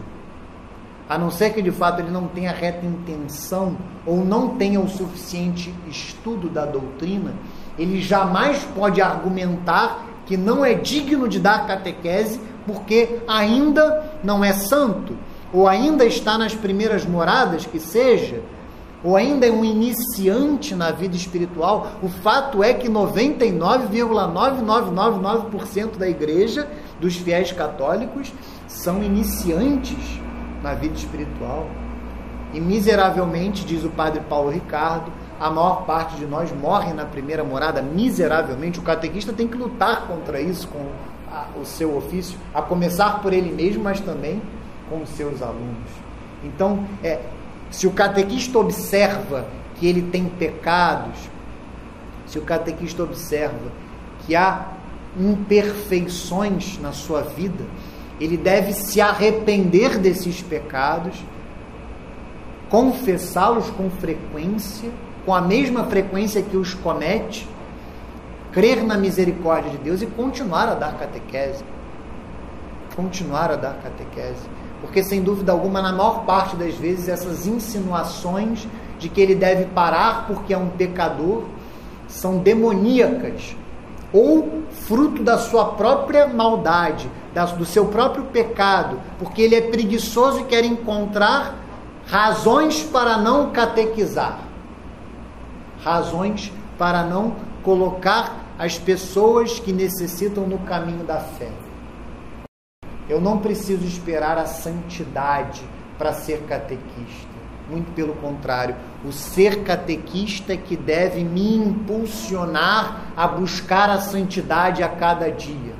a não ser que de fato ele não tenha reta intenção ou não tenha o suficiente estudo da doutrina, ele jamais pode argumentar que não é digno de dar catequese porque ainda não é santo, ou ainda está nas primeiras moradas, que seja, ou ainda é um iniciante na vida espiritual. O fato é que 99,9999% da igreja, dos fiéis católicos, são iniciantes na vida espiritual. E miseravelmente, diz o padre Paulo Ricardo, a maior parte de nós morre na primeira morada miseravelmente. O catequista tem que lutar contra isso com a, o seu ofício, a começar por ele mesmo, mas também com os seus alunos. Então, é, se o catequista observa que ele tem pecados, se o catequista observa que há imperfeições na sua vida, ele deve se arrepender desses pecados, confessá-los com frequência, com a mesma frequência que os comete, crer na misericórdia de Deus e continuar a dar catequese. Continuar a dar catequese. Porque, sem dúvida alguma, na maior parte das vezes, essas insinuações de que ele deve parar porque é um pecador são demoníacas ou fruto da sua própria maldade, do seu próprio pecado, porque ele é preguiçoso e quer encontrar razões para não catequizar, razões para não colocar as pessoas que necessitam no caminho da fé. Eu não preciso esperar a santidade para ser catequista. Muito pelo contrário, o ser catequista é que deve me impulsionar a buscar a santidade a cada dia.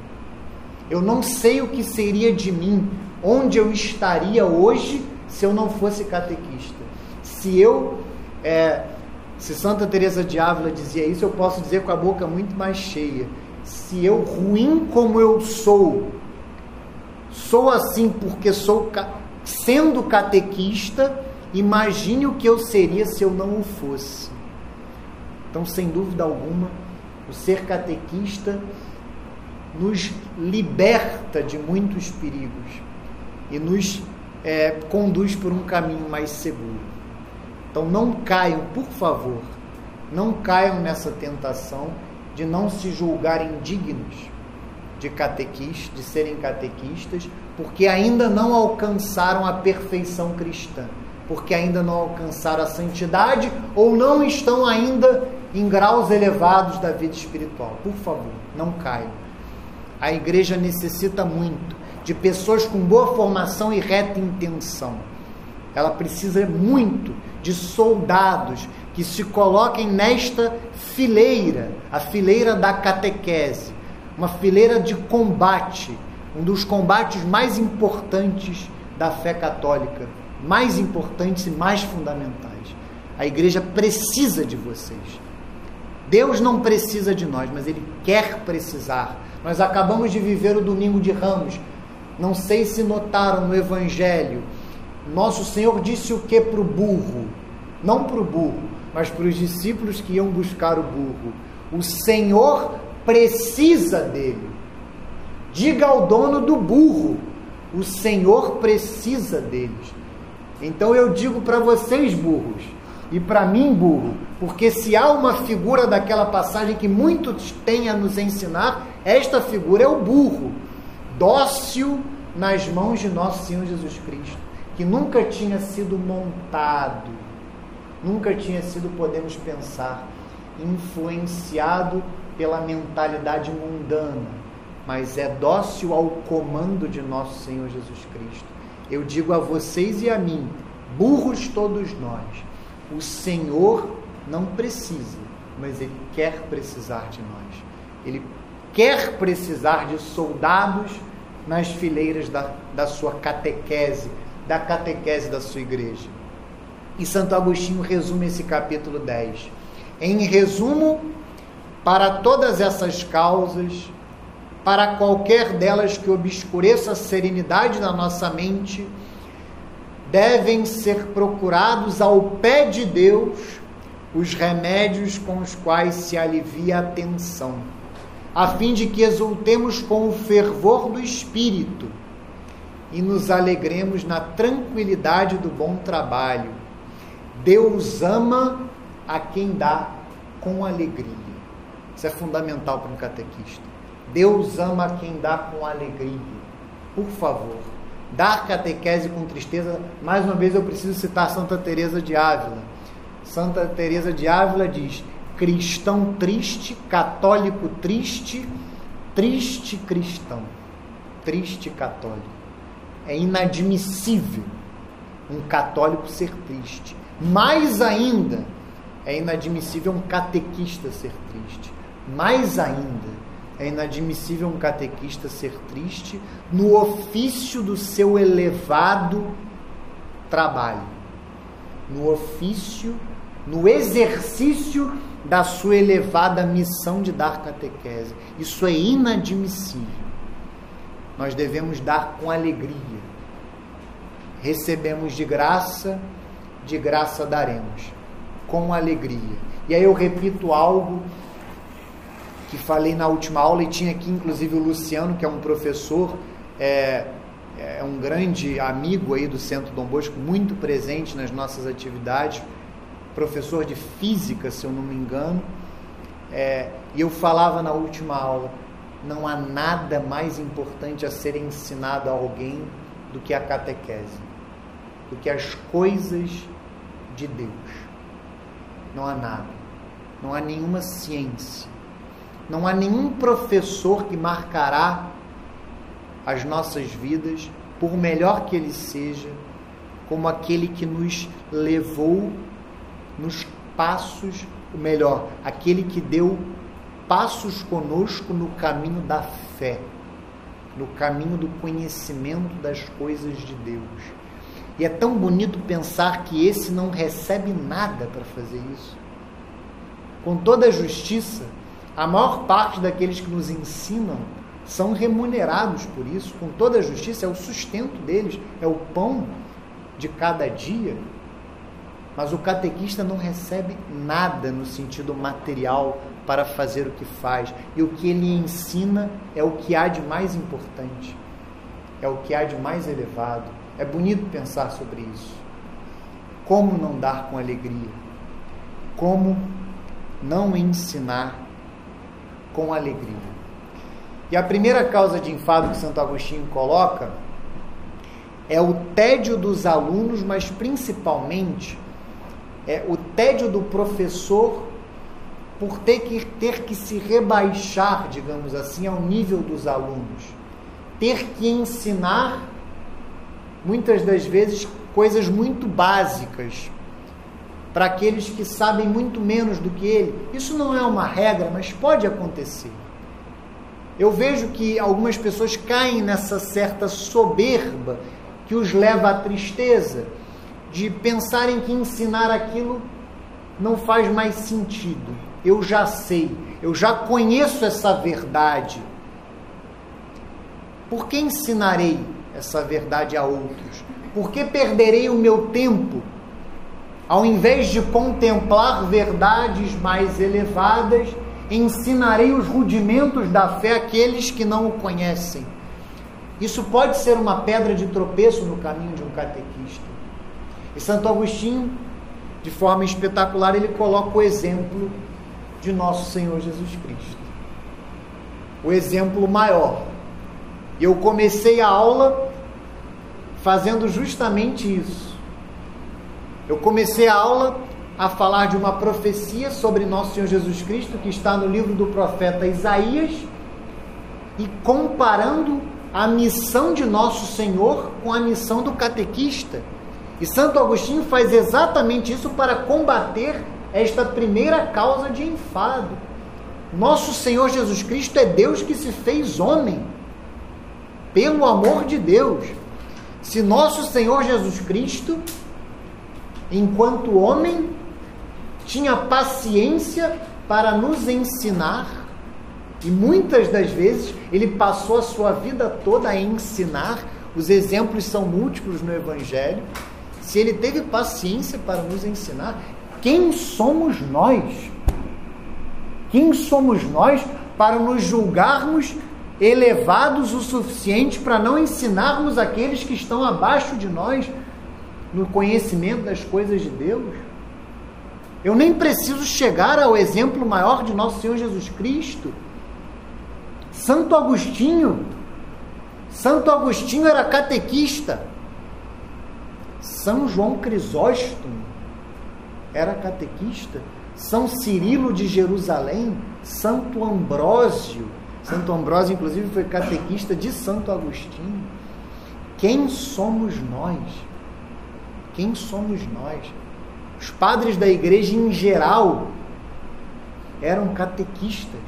Eu não sei o que seria de mim, onde eu estaria hoje se eu não fosse catequista. Se eu, é, se Santa Teresa de Ávila dizia isso, eu posso dizer com a boca muito mais cheia. Se eu, ruim como eu sou, sou assim porque sou sendo catequista, Imagine o que eu seria se eu não o fosse. Então, sem dúvida alguma, o ser catequista nos liberta de muitos perigos e nos é, conduz por um caminho mais seguro. Então, não caiam, por favor, não caiam nessa tentação de não se julgarem dignos de catequistas, de serem catequistas, porque ainda não alcançaram a perfeição cristã porque ainda não alcançaram a santidade ou não estão ainda em graus elevados da vida espiritual. Por favor, não caiam. A igreja necessita muito de pessoas com boa formação e reta intenção. Ela precisa muito de soldados que se coloquem nesta fileira, a fileira da catequese, uma fileira de combate, um dos combates mais importantes da fé católica, mais importantes e mais fundamentais. A igreja precisa de vocês. Deus não precisa de nós, mas Ele quer precisar. Nós acabamos de viver o domingo de Ramos. Não sei se notaram no Evangelho. Nosso Senhor disse o que para o burro? Não para o burro, mas para os discípulos que iam buscar o burro. O Senhor precisa dele. Diga ao dono do burro: o Senhor precisa deles. Então eu digo para vocês, burros, e para mim, burro, porque se há uma figura daquela passagem que muitos têm a nos ensinar, esta figura é o burro, dócil nas mãos de nosso Senhor Jesus Cristo, que nunca tinha sido montado, nunca tinha sido, podemos pensar, influenciado pela mentalidade mundana, mas é dócil ao comando de nosso Senhor Jesus Cristo eu digo a vocês e a mim, burros todos nós. O Senhor não precisa, mas Ele quer precisar de nós. Ele quer precisar de soldados nas fileiras da, da sua catequese, da catequese da sua igreja. E Santo Agostinho resume esse capítulo 10. Em resumo, para todas essas causas, para qualquer delas que obscureça a serenidade da nossa mente, devem ser procurados ao pé de Deus os remédios com os quais se alivia a tensão, a fim de que exultemos com o fervor do espírito e nos alegremos na tranquilidade do bom trabalho. Deus ama a quem dá com alegria. Isso é fundamental para um catequista. Deus ama a quem dá com alegria. Por favor, dar catequese com tristeza. Mais uma vez eu preciso citar Santa Teresa de Ávila. Santa Teresa de Ávila diz: cristão triste, católico triste, triste cristão, triste católico. É inadmissível um católico ser triste. Mais ainda, é inadmissível um catequista ser triste. Mais ainda, é inadmissível um catequista ser triste no ofício do seu elevado trabalho, no ofício, no exercício da sua elevada missão de dar catequese. Isso é inadmissível. Nós devemos dar com alegria. Recebemos de graça, de graça daremos, com alegria. E aí eu repito algo que falei na última aula e tinha aqui inclusive o Luciano, que é um professor, é, é um grande amigo aí do Centro Dom Bosco, muito presente nas nossas atividades, professor de física, se eu não me engano, é, e eu falava na última aula, não há nada mais importante a ser ensinado a alguém do que a catequese, do que as coisas de Deus. Não há nada, não há nenhuma ciência não há nenhum professor que marcará as nossas vidas, por melhor que ele seja, como aquele que nos levou nos passos, o melhor, aquele que deu passos conosco no caminho da fé, no caminho do conhecimento das coisas de Deus. E é tão bonito pensar que esse não recebe nada para fazer isso. Com toda a justiça, a maior parte daqueles que nos ensinam são remunerados por isso, com toda a justiça, é o sustento deles, é o pão de cada dia. Mas o catequista não recebe nada no sentido material para fazer o que faz. E o que ele ensina é o que há de mais importante, é o que há de mais elevado. É bonito pensar sobre isso. Como não dar com alegria? Como não ensinar com alegria. E a primeira causa de enfado que Santo Agostinho coloca é o tédio dos alunos, mas principalmente é o tédio do professor por ter que, ter que se rebaixar, digamos assim, ao nível dos alunos. Ter que ensinar, muitas das vezes, coisas muito básicas para aqueles que sabem muito menos do que ele. Isso não é uma regra, mas pode acontecer. Eu vejo que algumas pessoas caem nessa certa soberba que os leva à tristeza de pensarem que ensinar aquilo não faz mais sentido. Eu já sei, eu já conheço essa verdade. Por que ensinarei essa verdade a outros? Por que perderei o meu tempo ao invés de contemplar verdades mais elevadas, ensinarei os rudimentos da fé àqueles que não o conhecem. Isso pode ser uma pedra de tropeço no caminho de um catequista. E Santo Agostinho, de forma espetacular, ele coloca o exemplo de nosso Senhor Jesus Cristo. O exemplo maior. Eu comecei a aula fazendo justamente isso eu comecei a aula a falar de uma profecia sobre nosso Senhor Jesus Cristo que está no livro do profeta Isaías e comparando a missão de nosso Senhor com a missão do catequista. E Santo Agostinho faz exatamente isso para combater esta primeira causa de enfado. Nosso Senhor Jesus Cristo é Deus que se fez homem, pelo amor de Deus. Se nosso Senhor Jesus Cristo, enquanto homem, tinha paciência para nos ensinar, e muitas das vezes ele passou a sua vida toda a ensinar, os exemplos são múltiplos no Evangelho. Se ele teve paciência para nos ensinar, quem somos nós? Quem somos nós para nos julgarmos elevados o suficiente para não ensinarmos aqueles que estão abaixo de nós no conhecimento das coisas de Deus? Eu nem preciso chegar ao exemplo maior de nosso Senhor Jesus Cristo. Santo Agostinho. Santo Agostinho era catequista. São João Crisóstomo era catequista. São Cirilo de Jerusalém, Santo Ambrósio. Santo Ambrósio, inclusive, foi catequista de Santo Agostinho. Quem somos nós? Quem somos nós? Os padres da igreja em geral eram catequistas.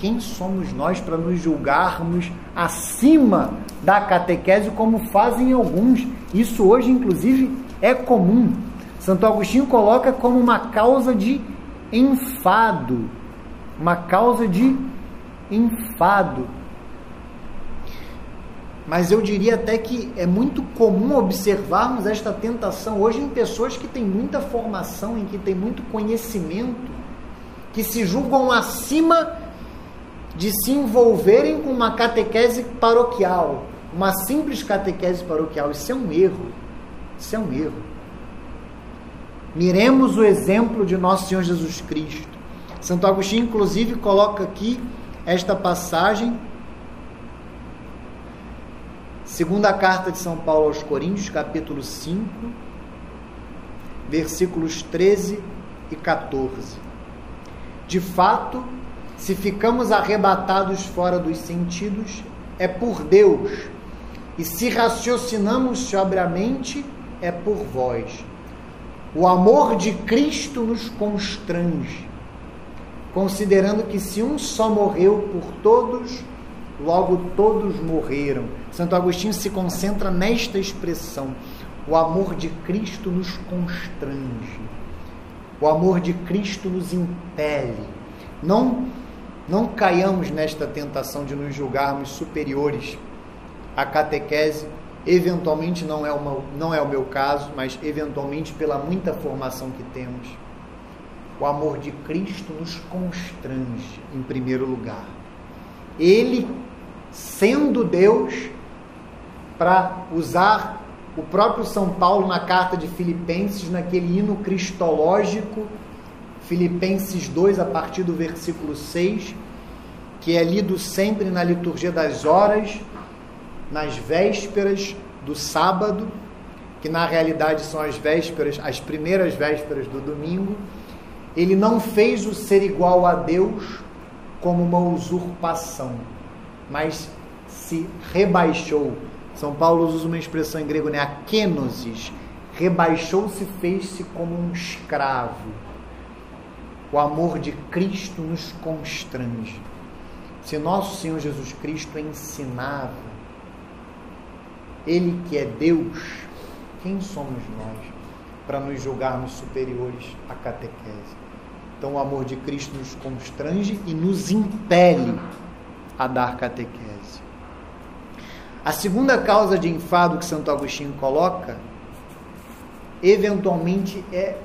Quem somos nós para nos julgarmos acima da catequese como fazem alguns? Isso hoje, inclusive, é comum. Santo Agostinho coloca como uma causa de enfado, uma causa de enfado. Mas eu diria até que é muito comum observarmos esta tentação hoje em pessoas que têm muita formação, em que têm muito conhecimento, que se julgam acima de se envolverem com uma catequese paroquial, uma simples catequese paroquial. Isso é um erro. Isso é um erro. Miremos o exemplo de nosso Senhor Jesus Cristo. Santo Agostinho, inclusive, coloca aqui esta passagem, segunda carta de São Paulo aos Coríntios, capítulo 5, versículos 13 e 14. De fato, se ficamos arrebatados fora dos sentidos, é por Deus, e se raciocinamos sobriamente, é por vós o amor de Cristo nos constrange, considerando que se um só morreu por todos, logo todos morreram. Santo Agostinho se concentra nesta expressão: o amor de Cristo nos constrange. O amor de Cristo nos impele. Não não caiamos nesta tentação de nos julgarmos superiores à catequese Eventualmente não é, uma, não é o meu caso, mas eventualmente pela muita formação que temos. O amor de Cristo nos constrange, em primeiro lugar. Ele, sendo Deus, para usar o próprio São Paulo na carta de Filipenses, naquele hino cristológico, Filipenses 2, a partir do versículo 6, que é lido sempre na liturgia das horas, nas vésperas do sábado, que na realidade são as vésperas, as primeiras vésperas do domingo, ele não fez o ser igual a Deus como uma usurpação, mas se rebaixou. São Paulo usa uma expressão em grego, né? Akenosis. Rebaixou-se, fez-se como um escravo. O amor de Cristo nos constrange. Se nosso Senhor Jesus Cristo ensinava ele que é Deus, quem somos nós para nos julgarmos superiores à catequese? Então, o amor de Cristo nos constrange e nos impele a dar catequese. A segunda causa de enfado que Santo Agostinho coloca, eventualmente é,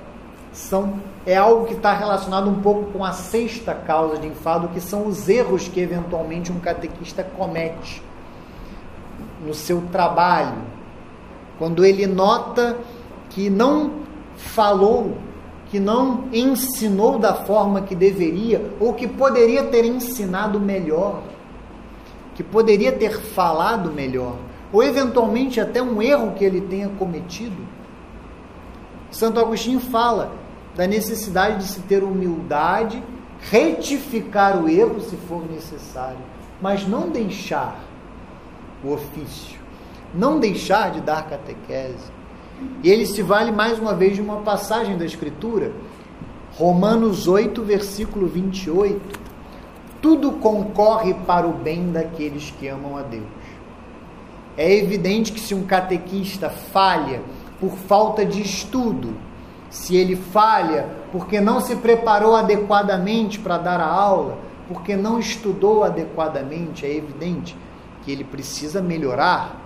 são, é algo que está relacionado um pouco com a sexta causa de enfado, que são os erros que eventualmente um catequista comete no seu trabalho, quando ele nota que não falou, que não ensinou da forma que deveria, ou que poderia ter ensinado melhor, que poderia ter falado melhor, ou eventualmente até um erro que ele tenha cometido. Santo Agostinho fala da necessidade de se ter humildade, retificar o erro se for necessário, mas não deixar o ofício, não deixar de dar catequese, E ele se vale mais uma vez de uma passagem da Escritura, Romanos 8, versículo 28. Tudo concorre para o bem daqueles que amam a Deus. É evidente que se um catequista falha por falta de estudo, se ele falha porque não se preparou adequadamente para dar a aula, porque não estudou adequadamente, é evidente que ele precisa melhorar,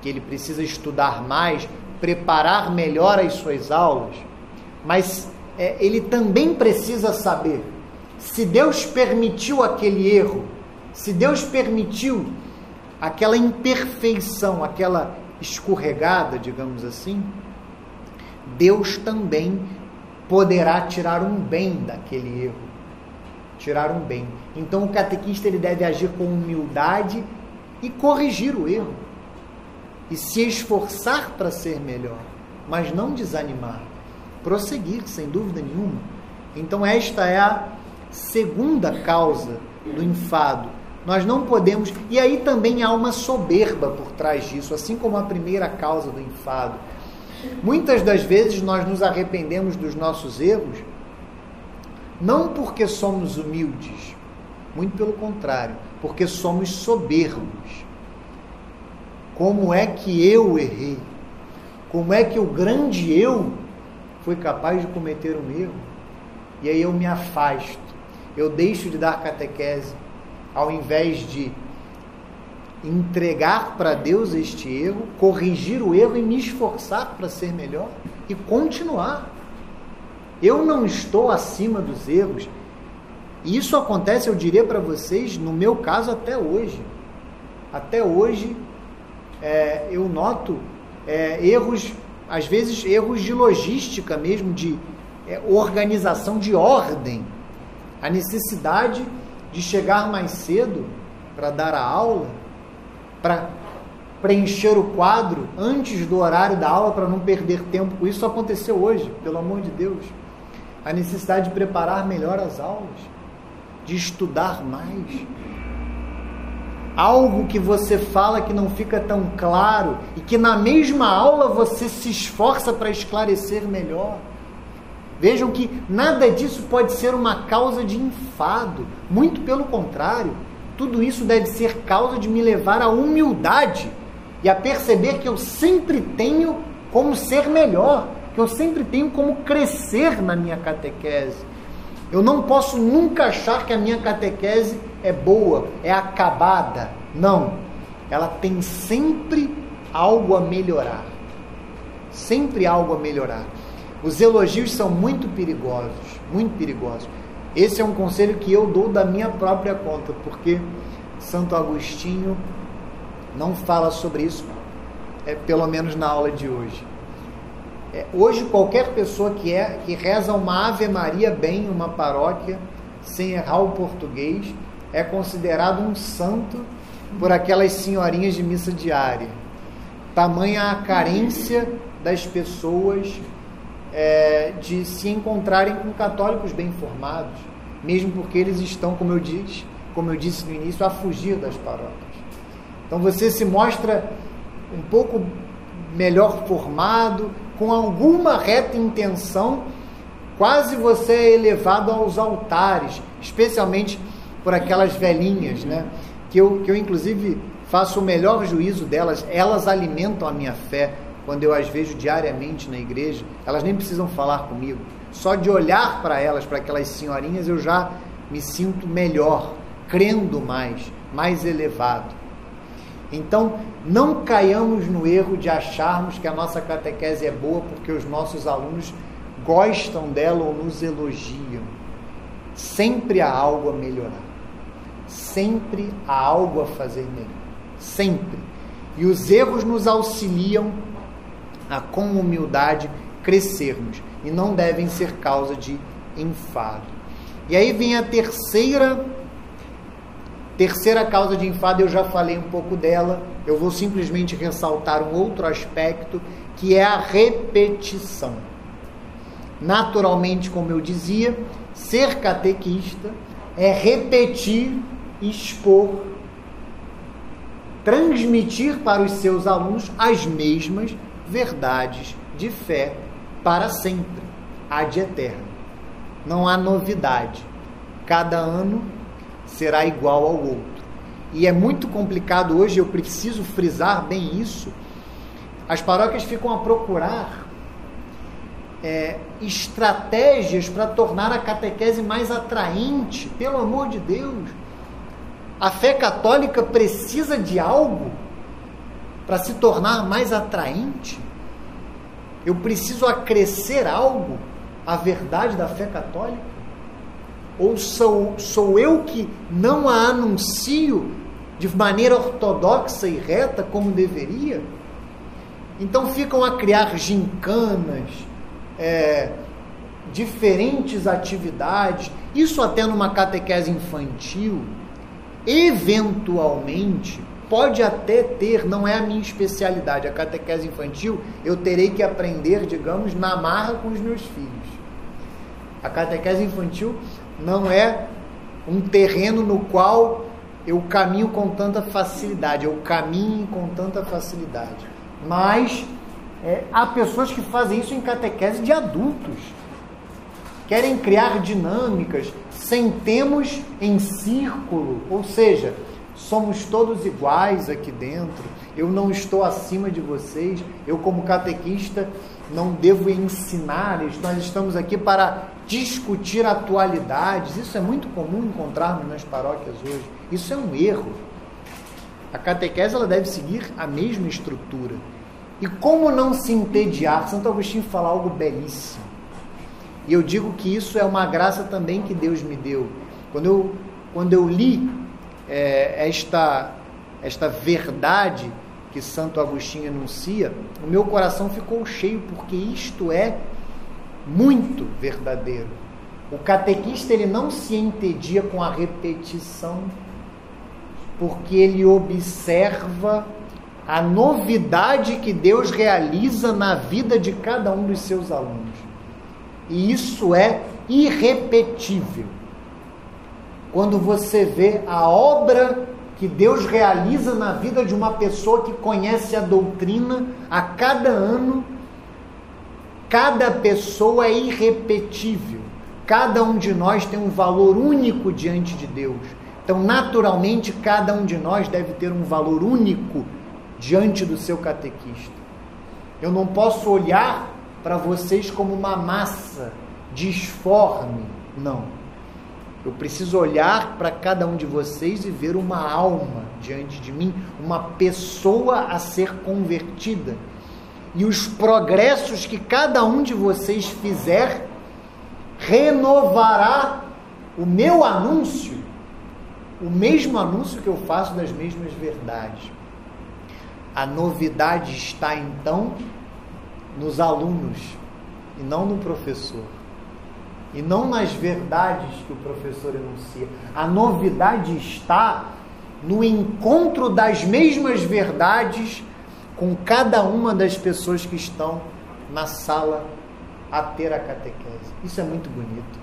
que ele precisa estudar mais, preparar melhor as suas aulas, mas é, ele também precisa saber se Deus permitiu aquele erro, se Deus permitiu aquela imperfeição, aquela escorregada, digamos assim, Deus também poderá tirar um bem daquele erro. Tirar um bem. Então o catequista ele deve agir com humildade e corrigir o erro. E se esforçar para ser melhor, mas não desanimar. Prosseguir, sem dúvida nenhuma. Então esta é a segunda causa do enfado. Nós não podemos. E aí também há uma soberba por trás disso, assim como a primeira causa do enfado. Muitas das vezes nós nos arrependemos dos nossos erros, não porque somos humildes, muito pelo contrário, porque somos soberbos. Como é que eu errei? Como é que o grande eu foi capaz de cometer um erro? E aí eu me afasto, eu deixo de dar catequese, ao invés de entregar para Deus este erro, corrigir o erro e me esforçar para ser melhor e continuar. Eu não estou acima dos erros. E isso acontece, eu diria para vocês, no meu caso até hoje. Até hoje é, eu noto é, erros, às vezes erros de logística mesmo, de é, organização de ordem. A necessidade de chegar mais cedo para dar a aula para preencher o quadro antes do horário da aula para não perder tempo. Isso aconteceu hoje, pelo amor de Deus. A necessidade de preparar melhor as aulas, de estudar mais. Algo que você fala que não fica tão claro e que na mesma aula você se esforça para esclarecer melhor. Vejam que nada disso pode ser uma causa de enfado, muito pelo contrário tudo isso deve ser causa de me levar à humildade e a perceber que eu sempre tenho como ser melhor, que eu sempre tenho como crescer na minha catequese. Eu não posso nunca achar que a minha catequese é boa, é acabada. Não. Ela tem sempre algo a melhorar. Sempre algo a melhorar. Os elogios são muito perigosos, muito perigosos. Esse é um conselho que eu dou da minha própria conta, porque Santo Agostinho não fala sobre isso, é, pelo menos na aula de hoje. É, hoje, qualquer pessoa que, é, que reza uma Ave Maria bem em uma paróquia, sem errar o português, é considerado um santo por aquelas senhorinhas de missa diária. Tamanha a carência das pessoas é, de se encontrarem com católicos bem formados, mesmo porque eles estão, como eu disse, como eu disse no início, a fugir das paróquias. Então você se mostra um pouco melhor formado, com alguma reta intenção, quase você é elevado aos altares, especialmente por aquelas velhinhas, né? Que eu, que eu inclusive faço o melhor juízo delas, elas alimentam a minha fé, quando eu as vejo diariamente na igreja, elas nem precisam falar comigo. Só de olhar para elas, para aquelas senhorinhas, eu já me sinto melhor, crendo mais, mais elevado. Então, não caiamos no erro de acharmos que a nossa catequese é boa porque os nossos alunos gostam dela ou nos elogiam. Sempre há algo a melhorar. Sempre há algo a fazer melhor. Sempre. E os erros nos auxiliam a com humildade crescermos e não devem ser causa de enfado. E aí vem a terceira terceira causa de enfado, eu já falei um pouco dela, eu vou simplesmente ressaltar um outro aspecto, que é a repetição. Naturalmente, como eu dizia, ser catequista é repetir, expor, transmitir para os seus alunos as mesmas verdades de fé para sempre, ad eterno. Não há novidade. Cada ano será igual ao outro. E é muito complicado hoje, eu preciso frisar bem isso. As paróquias ficam a procurar é, estratégias para tornar a catequese mais atraente. Pelo amor de Deus, a fé católica precisa de algo para se tornar mais atraente. Eu preciso acrescer algo à verdade da fé católica? Ou sou, sou eu que não a anuncio de maneira ortodoxa e reta como deveria? Então ficam a criar gincanas, é, diferentes atividades, isso até numa catequese infantil, eventualmente pode até ter, não é a minha especialidade, a catequese infantil, eu terei que aprender, digamos, na marra com os meus filhos. A catequese infantil não é um terreno no qual eu caminho com tanta facilidade, eu caminho com tanta facilidade. Mas é, há pessoas que fazem isso em catequese de adultos. Querem criar dinâmicas, sentemos em círculo, ou seja, somos todos iguais aqui dentro. Eu não estou acima de vocês. Eu, como catequista, não devo ensinar. Nós estamos aqui para discutir atualidades. Isso é muito comum encontrarmos nas paróquias hoje. Isso é um erro. A catequese ela deve seguir a mesma estrutura. E como não se entediar? Santo Agostinho fala algo belíssimo. E eu digo que isso é uma graça também que Deus me deu. Quando eu, quando eu li é, esta, esta verdade que Santo Agostinho anuncia, o meu coração ficou cheio, porque isto é muito verdadeiro. O catequista ele não se entedia com a repetição, porque ele observa a novidade que Deus realiza na vida de cada um dos seus alunos. E isso é irrepetível. Quando você vê a obra que Deus realiza na vida de uma pessoa que conhece a doutrina a cada ano, cada pessoa é irrepetível. Cada um de nós tem um valor único diante de Deus. Então, naturalmente, cada um de nós deve ter um valor único diante do seu catequista. Eu não posso olhar para vocês como uma massa disforme, não. Eu preciso olhar para cada um de vocês e ver uma alma diante de mim, uma pessoa a ser convertida. E os progressos que cada um de vocês fizer renovará o meu anúncio, o mesmo anúncio que eu faço das mesmas verdades. A novidade está então nos alunos e não no professor. E não nas verdades que o professor enuncia. A novidade está no encontro das mesmas verdades com cada uma das pessoas que estão na sala a ter a catequese. Isso é muito bonito.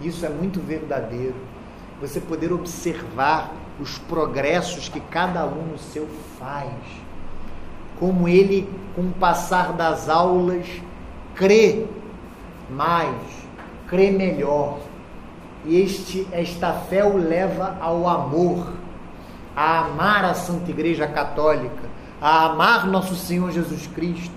Isso é muito verdadeiro. Você poder observar os progressos que cada aluno seu faz como ele, com o passar das aulas, crê mais, crê melhor. Este, esta fé o leva ao amor, a amar a Santa Igreja Católica, a amar nosso Senhor Jesus Cristo.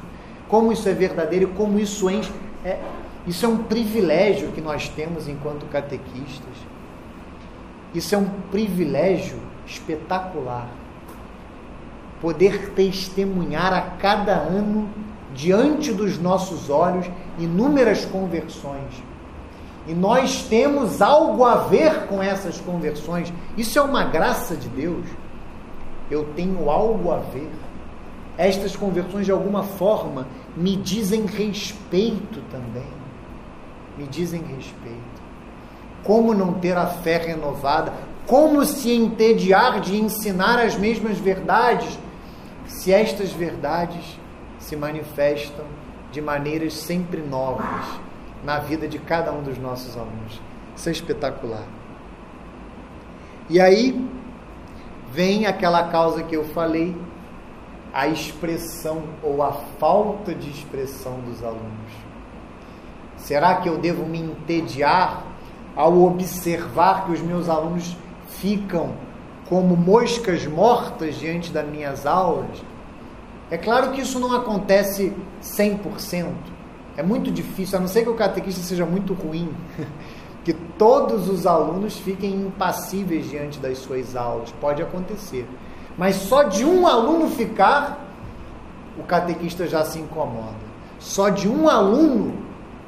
Como isso é verdadeiro como isso enche. É, isso é um privilégio que nós temos enquanto catequistas. Isso é um privilégio espetacular poder testemunhar a cada ano, diante dos nossos olhos, inúmeras conversões. E nós temos algo a ver com essas conversões. Isso é uma graça de Deus. Eu tenho algo a ver. Estas conversões, de alguma forma, me dizem respeito também. Me dizem respeito. Como não ter a fé renovada? Como se entediar de ensinar as mesmas verdades se estas verdades se manifestam de maneiras sempre novas na vida de cada um dos nossos alunos. Isso é espetacular. E aí vem aquela causa que eu falei, a expressão ou a falta de expressão dos alunos? Será que eu devo me entediar ao observar que os meus alunos ficam como moscas mortas diante das minhas aulas? É claro que isso não acontece 100%. É muito difícil, a não ser que o catequista seja muito ruim, que todos os alunos fiquem impassíveis diante das suas aulas. Pode acontecer. Mas só de um aluno ficar, o catequista já se incomoda. Só de um aluno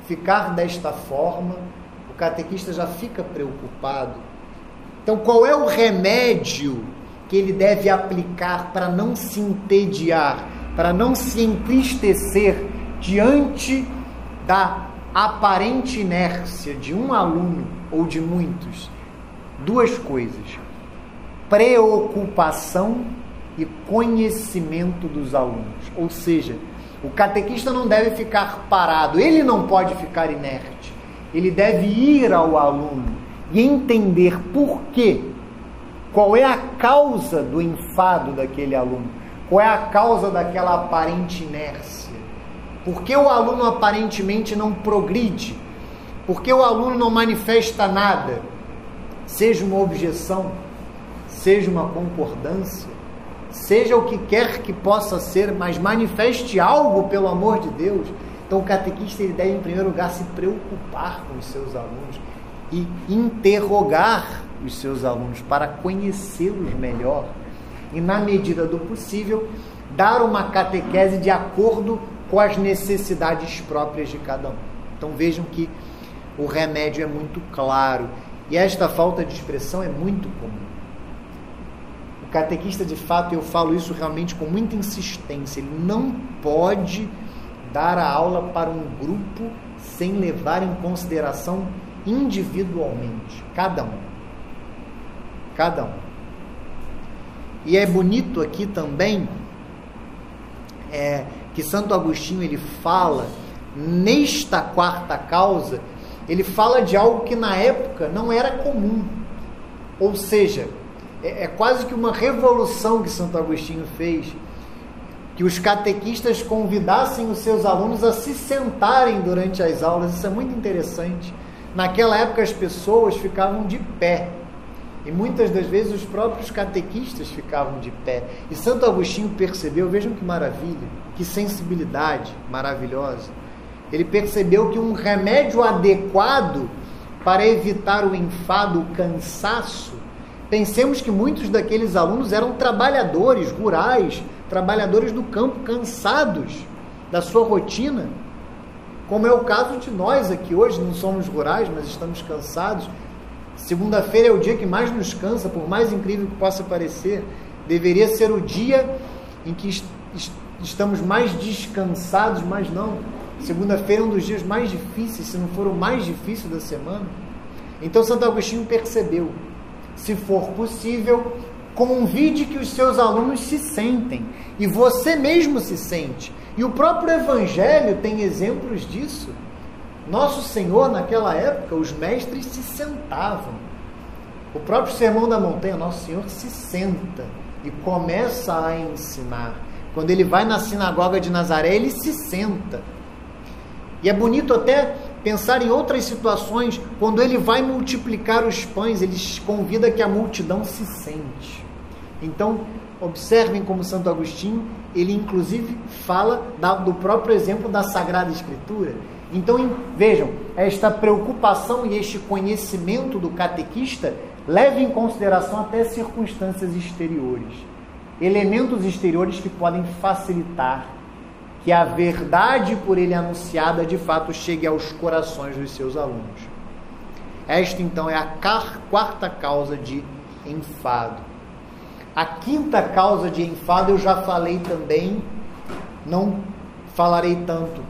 ficar desta forma, o catequista já fica preocupado. Então, qual é o remédio que ele deve aplicar para não se entediar, para não se entristecer diante da aparente inércia de um aluno ou de muitos? Duas coisas: preocupação e conhecimento dos alunos. Ou seja, o catequista não deve ficar parado, ele não pode ficar inerte. Ele deve ir ao aluno e entender por quê. Qual é a causa do enfado daquele aluno? Qual é a causa daquela aparente inércia? Por que o aluno aparentemente não progride? Por que o aluno não manifesta nada? Seja uma objeção, seja uma concordância, seja o que quer que possa ser, mas manifeste algo pelo amor de Deus. Então o catequista ele deve em primeiro lugar se preocupar com os seus alunos e interrogar os seus alunos para conhecê-los melhor e na medida do possível dar uma catequese de acordo com as necessidades próprias de cada um. Então vejam que o remédio é muito claro e esta falta de expressão é muito comum. O catequista, de fato, eu falo isso realmente com muita insistência, ele não pode dar a aula para um grupo sem levar em consideração individualmente, cada um. Cada um. E é bonito aqui também é, que Santo Agostinho ele fala nesta quarta causa, ele fala de algo que na época não era comum. Ou seja, é, é quase que uma revolução que Santo Agostinho fez, que os catequistas convidassem os seus alunos a se sentarem durante as aulas. Isso é muito interessante. Naquela época as pessoas ficavam de pé. E muitas das vezes os próprios catequistas ficavam de pé. E Santo Agostinho percebeu, vejam que maravilha, que sensibilidade maravilhosa. Ele percebeu que um remédio adequado para evitar o enfado, o cansaço, Pensemos que muitos daqueles alunos eram trabalhadores rurais, trabalhadores do campo, cansados da sua rotina, como é o caso de nós aqui hoje, não somos rurais, mas estamos cansados. Segunda-feira é o dia que mais nos cansa, por mais incrível que possa parecer. Deveria ser o dia em que estamos mais descansados, mas não. Segunda-feira é um dos dias mais difíceis, se não for o mais difícil da semana. Então Santo Agostinho percebeu se for possível, convide que os seus alunos se sentem e você mesmo se sente. E o próprio Evangelho tem exemplos disso. Nosso Senhor, naquela época, os mestres se sentavam. O próprio Sermão da Montanha, Nosso Senhor se senta e começa a ensinar. Quando ele vai na sinagoga de Nazaré, ele se senta. E é bonito até pensar em outras situações, quando ele vai multiplicar os pães, ele convida que a multidão se sente. Então, observem como Santo Agostinho, ele inclusive fala do próprio exemplo da Sagrada Escritura. Então, vejam, esta preocupação e este conhecimento do catequista leva em consideração até circunstâncias exteriores, elementos exteriores que podem facilitar que a verdade por ele anunciada de fato chegue aos corações dos seus alunos. Esta então é a quarta causa de enfado. A quinta causa de enfado eu já falei também, não falarei tanto,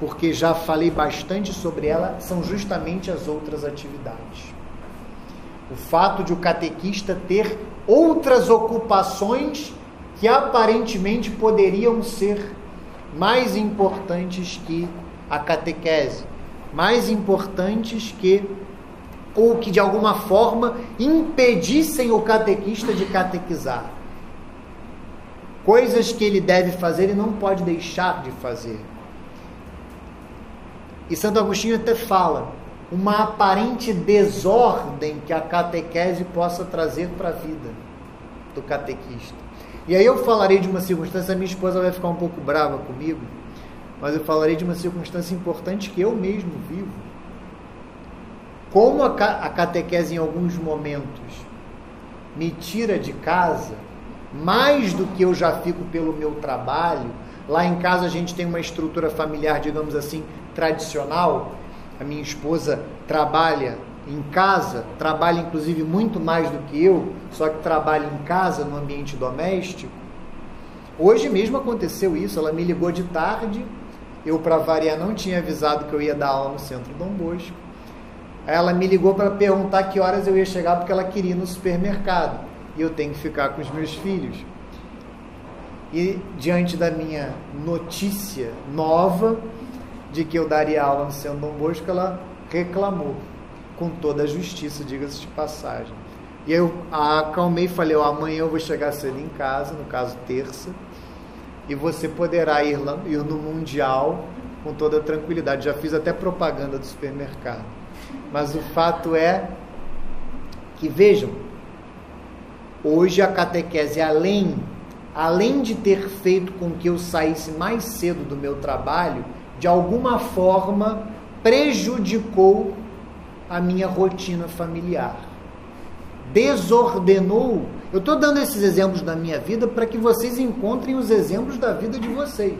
porque já falei bastante sobre ela, são justamente as outras atividades. O fato de o catequista ter outras ocupações que aparentemente poderiam ser mais importantes que a catequese, mais importantes que ou que de alguma forma impedissem o catequista de catequizar. coisas que ele deve fazer e não pode deixar de fazer. E Santo Agostinho até fala uma aparente desordem que a catequese possa trazer para a vida do catequista. E aí eu falarei de uma circunstância, minha esposa vai ficar um pouco brava comigo, mas eu falarei de uma circunstância importante que eu mesmo vivo. Como a catequese em alguns momentos me tira de casa, mais do que eu já fico pelo meu trabalho, lá em casa a gente tem uma estrutura familiar, digamos assim, tradicional. A minha esposa trabalha em casa, trabalha inclusive muito mais do que eu, só que trabalha em casa, no ambiente doméstico. Hoje mesmo aconteceu isso, ela me ligou de tarde, eu para variar não tinha avisado que eu ia dar aula no Centro Dom Bosco. Ela me ligou para perguntar que horas eu ia chegar porque ela queria ir no supermercado e eu tenho que ficar com os meus filhos. E diante da minha notícia nova de que eu daria aula no Centro Dom Bosco, ela reclamou com toda a justiça, diga-se de passagem. E eu acalmei e falei: oh, amanhã eu vou chegar cedo em casa, no caso terça, e você poderá ir, lá, ir no Mundial com toda tranquilidade. Já fiz até propaganda do supermercado. Mas o fato é que, vejam, hoje a catequese, além, além de ter feito com que eu saísse mais cedo do meu trabalho, de alguma forma prejudicou a minha rotina familiar. Desordenou. Eu estou dando esses exemplos da minha vida para que vocês encontrem os exemplos da vida de vocês.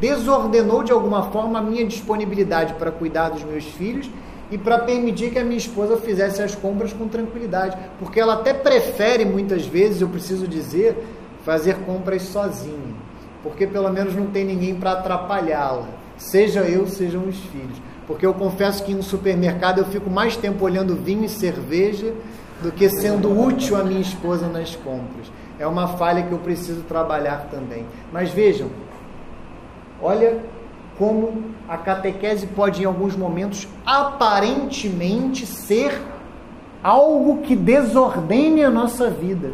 Desordenou de alguma forma a minha disponibilidade para cuidar dos meus filhos e para permitir que a minha esposa fizesse as compras com tranquilidade, porque ela até prefere muitas vezes, eu preciso dizer, fazer compras sozinha, porque pelo menos não tem ninguém para atrapalhá-la, seja eu, sejam os filhos. Porque eu confesso que no supermercado eu fico mais tempo olhando vinho e cerveja do que sendo útil à minha esposa nas compras. É uma falha que eu preciso trabalhar também. Mas vejam, olha como a catequese pode, em alguns momentos, aparentemente ser algo que desordene a nossa vida,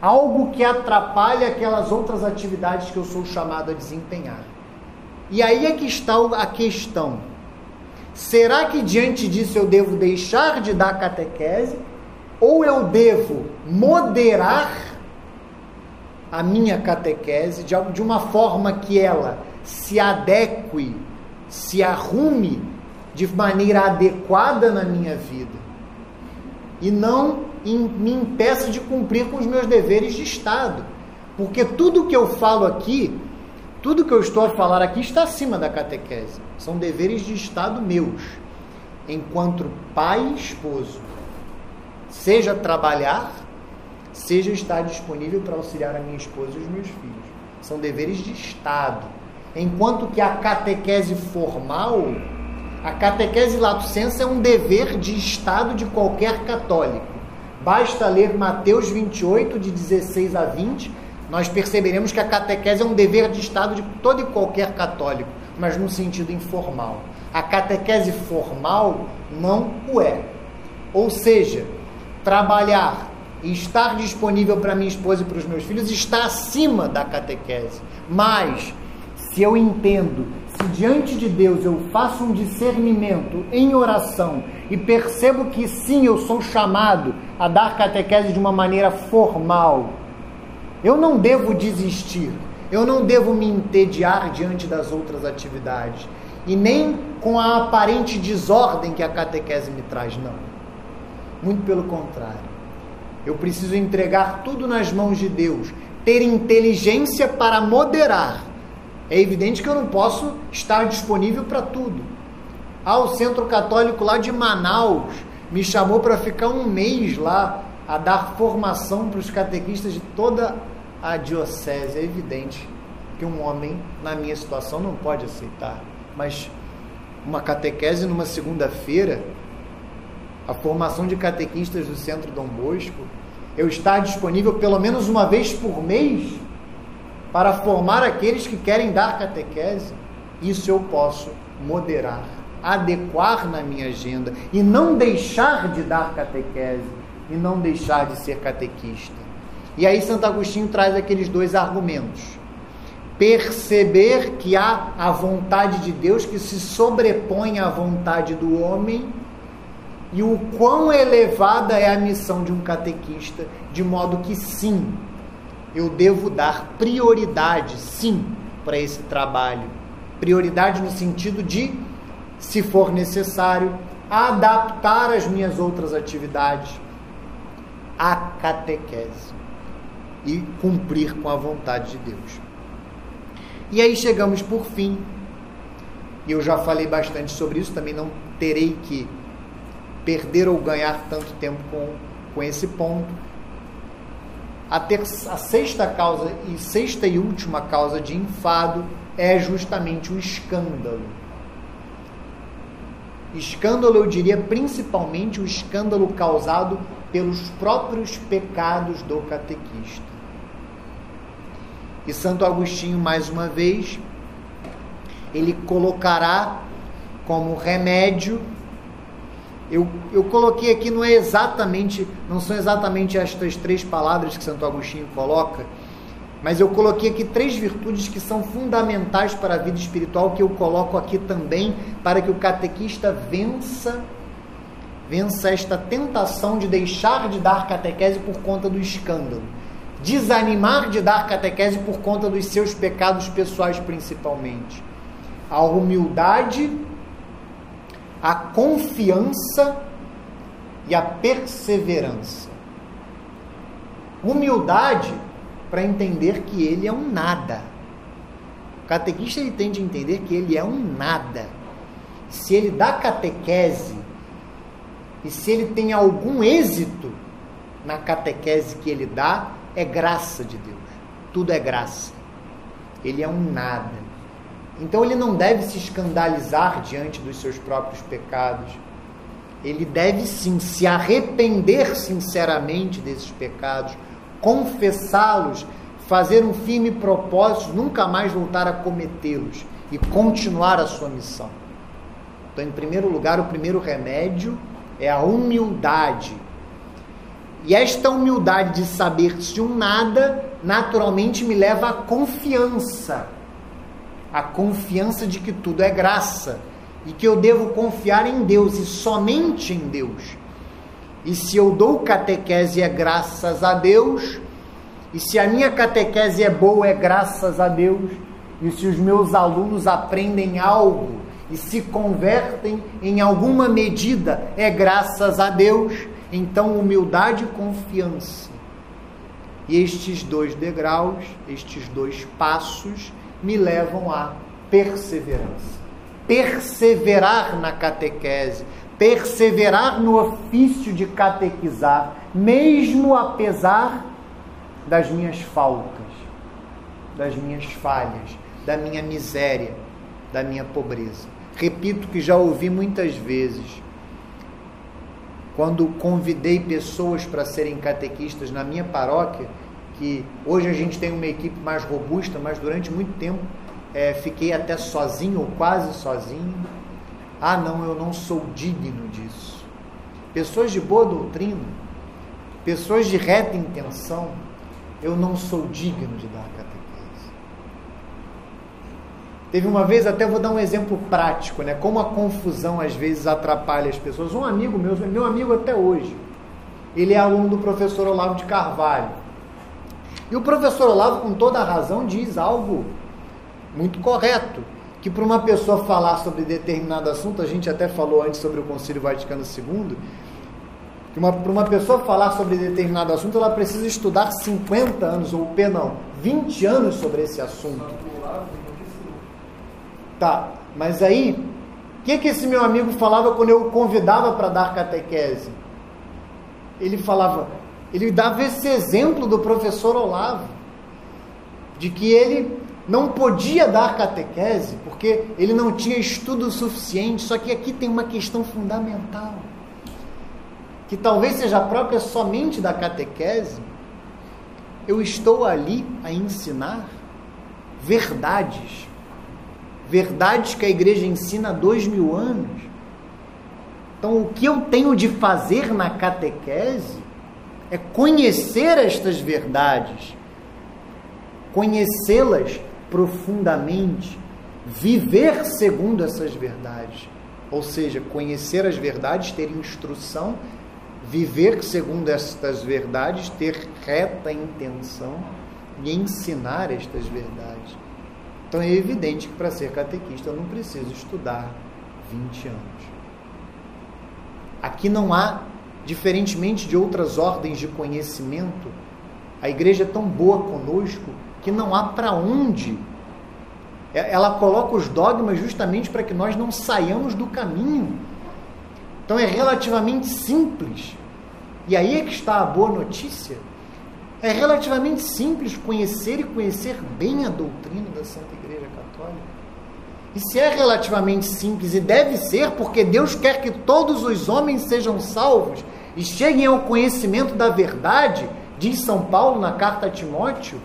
algo que atrapalhe aquelas outras atividades que eu sou chamado a desempenhar. E aí é que está a questão. Será que diante disso eu devo deixar de dar catequese? Ou eu devo moderar a minha catequese de uma forma que ela se adeque, se arrume de maneira adequada na minha vida e não me impeça de cumprir com os meus deveres de Estado. Porque tudo que eu falo aqui tudo que eu estou a falar aqui está acima da catequese. São deveres de Estado meus, enquanto pai e esposo. Seja trabalhar, seja estar disponível para auxiliar a minha esposa e os meus filhos. São deveres de Estado. Enquanto que a catequese formal, a catequese lato sensu é um dever de Estado de qualquer católico. Basta ler Mateus 28, de 16 a 20 nós perceberemos que a catequese é um dever de Estado de todo e qualquer católico, mas num sentido informal. A catequese formal não o é. Ou seja, trabalhar e estar disponível para minha esposa e para os meus filhos está acima da catequese. Mas, se eu entendo, se diante de Deus eu faço um discernimento em oração e percebo que sim, eu sou chamado a dar catequese de uma maneira formal, eu não devo desistir, eu não devo me entediar diante das outras atividades e nem com a aparente desordem que a catequese me traz, não. Muito pelo contrário. Eu preciso entregar tudo nas mãos de Deus, ter inteligência para moderar. É evidente que eu não posso estar disponível para tudo. Ah, o Centro Católico lá de Manaus me chamou para ficar um mês lá a dar formação para os catequistas de toda a diocese. É evidente que um homem, na minha situação, não pode aceitar. Mas uma catequese numa segunda-feira, a formação de catequistas do Centro Dom Bosco, eu estar disponível pelo menos uma vez por mês para formar aqueles que querem dar catequese, isso eu posso moderar, adequar na minha agenda e não deixar de dar catequese e não deixar de ser catequista. E aí Santo Agostinho traz aqueles dois argumentos. Perceber que há a vontade de Deus que se sobrepõe à vontade do homem e o quão elevada é a missão de um catequista, de modo que sim, eu devo dar prioridade, sim, para esse trabalho. Prioridade no sentido de, se for necessário, adaptar as minhas outras atividades à catequese e cumprir com a vontade de Deus. E aí chegamos por fim. E eu já falei bastante sobre isso, também não terei que perder ou ganhar tanto tempo com, com esse ponto. A, ter, a sexta causa e sexta e última causa de enfado é justamente o escândalo. Escândalo, eu diria principalmente o escândalo causado pelos próprios pecados do catequista. E Santo Agostinho, mais uma vez, ele colocará como remédio. Eu, eu coloquei aqui, não é exatamente, não são exatamente estas três palavras que Santo Agostinho coloca, mas eu coloquei aqui três virtudes que são fundamentais para a vida espiritual que eu coloco aqui também para que o catequista vença vença esta tentação de deixar de dar catequese por conta do escândalo, desanimar de dar catequese por conta dos seus pecados pessoais principalmente. A humildade, a confiança e a perseverança. Humildade para entender que ele é um nada. O catequista ele tem de entender que ele é um nada. Se ele dá catequese e se ele tem algum êxito na catequese que ele dá, é graça de Deus. Tudo é graça. Ele é um nada. Então ele não deve se escandalizar diante dos seus próprios pecados. Ele deve sim se arrepender sinceramente desses pecados confessá-los, fazer um firme propósito, nunca mais voltar a cometê-los e continuar a sua missão. Então, em primeiro lugar, o primeiro remédio é a humildade. E esta humildade de saber-se um nada, naturalmente me leva à confiança. A confiança de que tudo é graça e que eu devo confiar em Deus e somente em Deus. E se eu dou catequese é graças a Deus, e se a minha catequese é boa é graças a Deus, e se os meus alunos aprendem algo e se convertem em alguma medida é graças a Deus, então humildade e confiança. E estes dois degraus, estes dois passos, me levam à perseverança. Perseverar na catequese, perseverar no ofício de catequizar, mesmo apesar das minhas faltas, das minhas falhas, da minha miséria, da minha pobreza. Repito que já ouvi muitas vezes, quando convidei pessoas para serem catequistas na minha paróquia, que hoje a gente tem uma equipe mais robusta, mas durante muito tempo é, fiquei até sozinho ou quase sozinho ah, não, eu não sou digno disso. Pessoas de boa doutrina, pessoas de reta intenção, eu não sou digno de dar catequese. Teve uma vez, até vou dar um exemplo prático, né? Como a confusão às vezes atrapalha as pessoas. Um amigo meu, meu amigo até hoje, ele é aluno do professor Olavo de Carvalho. E o professor Olavo, com toda a razão, diz algo muito correto que para uma pessoa falar sobre determinado assunto, a gente até falou antes sobre o Concílio Vaticano II, que para uma pessoa falar sobre determinado assunto, ela precisa estudar 50 anos, ou perdão, 20 anos sobre esse assunto. Tá, mas aí, o que, que esse meu amigo falava quando eu o convidava para dar catequese? Ele falava, ele dava esse exemplo do professor Olavo, de que ele não podia dar catequese porque ele não tinha estudo suficiente. Só que aqui tem uma questão fundamental, que talvez seja própria somente da catequese. Eu estou ali a ensinar verdades, verdades que a igreja ensina há dois mil anos. Então, o que eu tenho de fazer na catequese é conhecer estas verdades, conhecê-las profundamente, viver segundo essas verdades. Ou seja, conhecer as verdades, ter instrução, viver segundo estas verdades, ter reta intenção e ensinar estas verdades. Então é evidente que para ser catequista eu não preciso estudar 20 anos. Aqui não há, diferentemente de outras ordens de conhecimento, a igreja é tão boa conosco que não há para onde. É, ela coloca os dogmas justamente para que nós não saiamos do caminho. Então é relativamente simples. E aí é que está a boa notícia. É relativamente simples conhecer e conhecer bem a doutrina da Santa Igreja Católica. E se é relativamente simples, e deve ser, porque Deus quer que todos os homens sejam salvos e cheguem ao conhecimento da verdade, diz São Paulo na carta a Timóteo.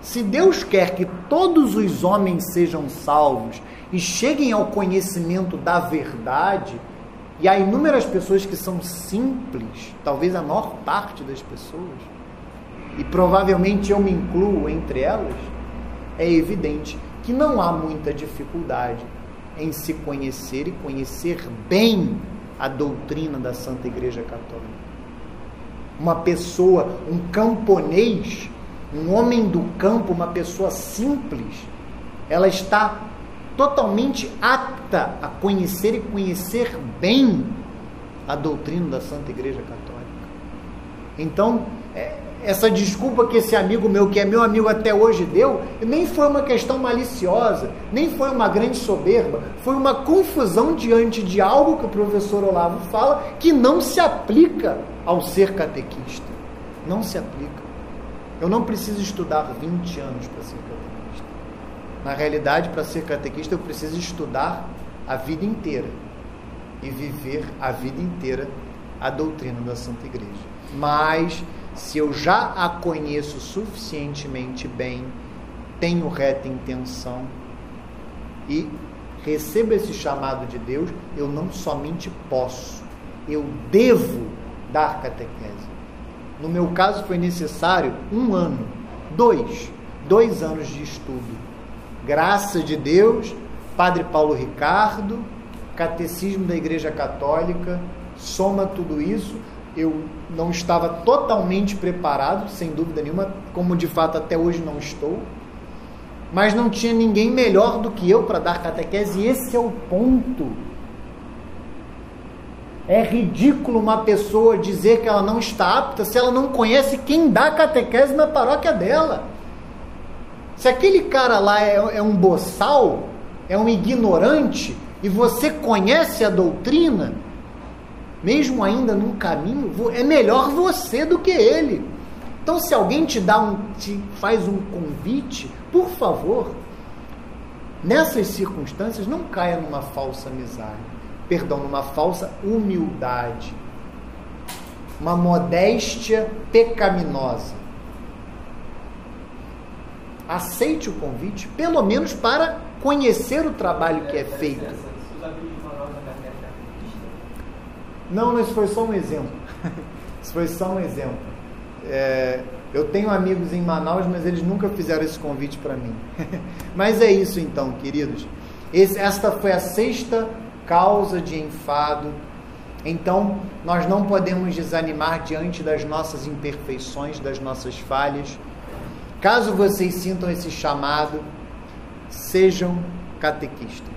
Se Deus quer que todos os homens sejam salvos e cheguem ao conhecimento da verdade, e há inúmeras pessoas que são simples, talvez a maior parte das pessoas, e provavelmente eu me incluo entre elas, é evidente que não há muita dificuldade em se conhecer e conhecer bem a doutrina da Santa Igreja Católica. Uma pessoa, um camponês, um homem do campo, uma pessoa simples, ela está totalmente apta a conhecer e conhecer bem a doutrina da Santa Igreja Católica. Então, essa desculpa que esse amigo meu, que é meu amigo até hoje, deu, nem foi uma questão maliciosa, nem foi uma grande soberba, foi uma confusão diante de algo que o professor Olavo fala que não se aplica ao ser catequista. Não se aplica. Eu não preciso estudar 20 anos para ser catequista. Na realidade, para ser catequista, eu preciso estudar a vida inteira e viver a vida inteira a doutrina da Santa Igreja. Mas se eu já a conheço suficientemente bem, tenho reta intenção e recebo esse chamado de Deus, eu não somente posso, eu devo dar catequese. No meu caso foi necessário um ano, dois, dois anos de estudo. Graça de Deus, Padre Paulo Ricardo, Catecismo da Igreja Católica, soma tudo isso, eu não estava totalmente preparado, sem dúvida nenhuma, como de fato até hoje não estou, mas não tinha ninguém melhor do que eu para dar catequese, e esse é o ponto. É ridículo uma pessoa dizer que ela não está apta se ela não conhece quem dá catequese na paróquia dela. Se aquele cara lá é, é um boçal, é um ignorante, e você conhece a doutrina, mesmo ainda num caminho, é melhor você do que ele. Então, se alguém te dá um, te faz um convite, por favor, nessas circunstâncias, não caia numa falsa amizade, perdão, numa falsa humildade, uma modéstia pecaminosa. Aceite o convite, pelo menos para conhecer o trabalho que é feito Não, isso foi só um exemplo. isso foi só um exemplo. É, eu tenho amigos em Manaus, mas eles nunca fizeram esse convite para mim. mas é isso então, queridos. Esse, esta foi a sexta causa de enfado. Então, nós não podemos desanimar diante das nossas imperfeições, das nossas falhas. Caso vocês sintam esse chamado, sejam catequistas.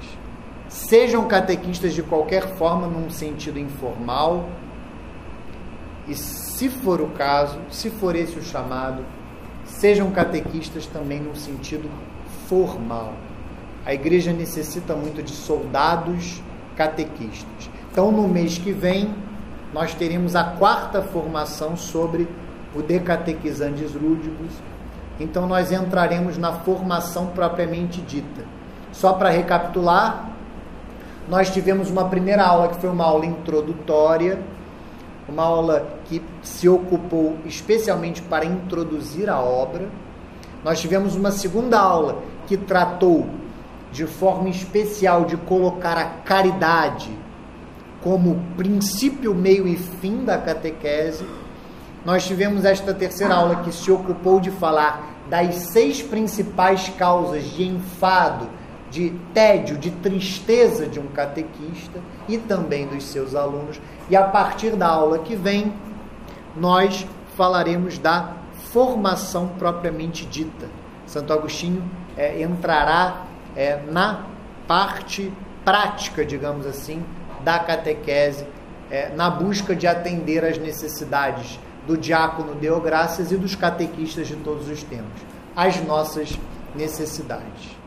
Sejam catequistas de qualquer forma, num sentido informal. E se for o caso, se for esse o chamado, sejam catequistas também num sentido formal. A igreja necessita muito de soldados catequistas. Então, no mês que vem, nós teremos a quarta formação sobre o Decatequizantes Lúdicos. Então, nós entraremos na formação propriamente dita. Só para recapitular, nós tivemos uma primeira aula que foi uma aula introdutória, uma aula que se ocupou especialmente para introduzir a obra. Nós tivemos uma segunda aula que tratou de forma especial de colocar a caridade como princípio, meio e fim da catequese. nós tivemos esta terceira aula que se ocupou de falar das seis principais causas de enfado, de tédio, de tristeza de um catequista e também dos seus alunos. E a partir da aula que vem, nós falaremos da formação propriamente dita. Santo Agostinho é, entrará é, na parte prática, digamos assim, da catequese, é, na busca de atender às necessidades do diácono Deográcias e dos catequistas de todos os tempos, as nossas necessidades.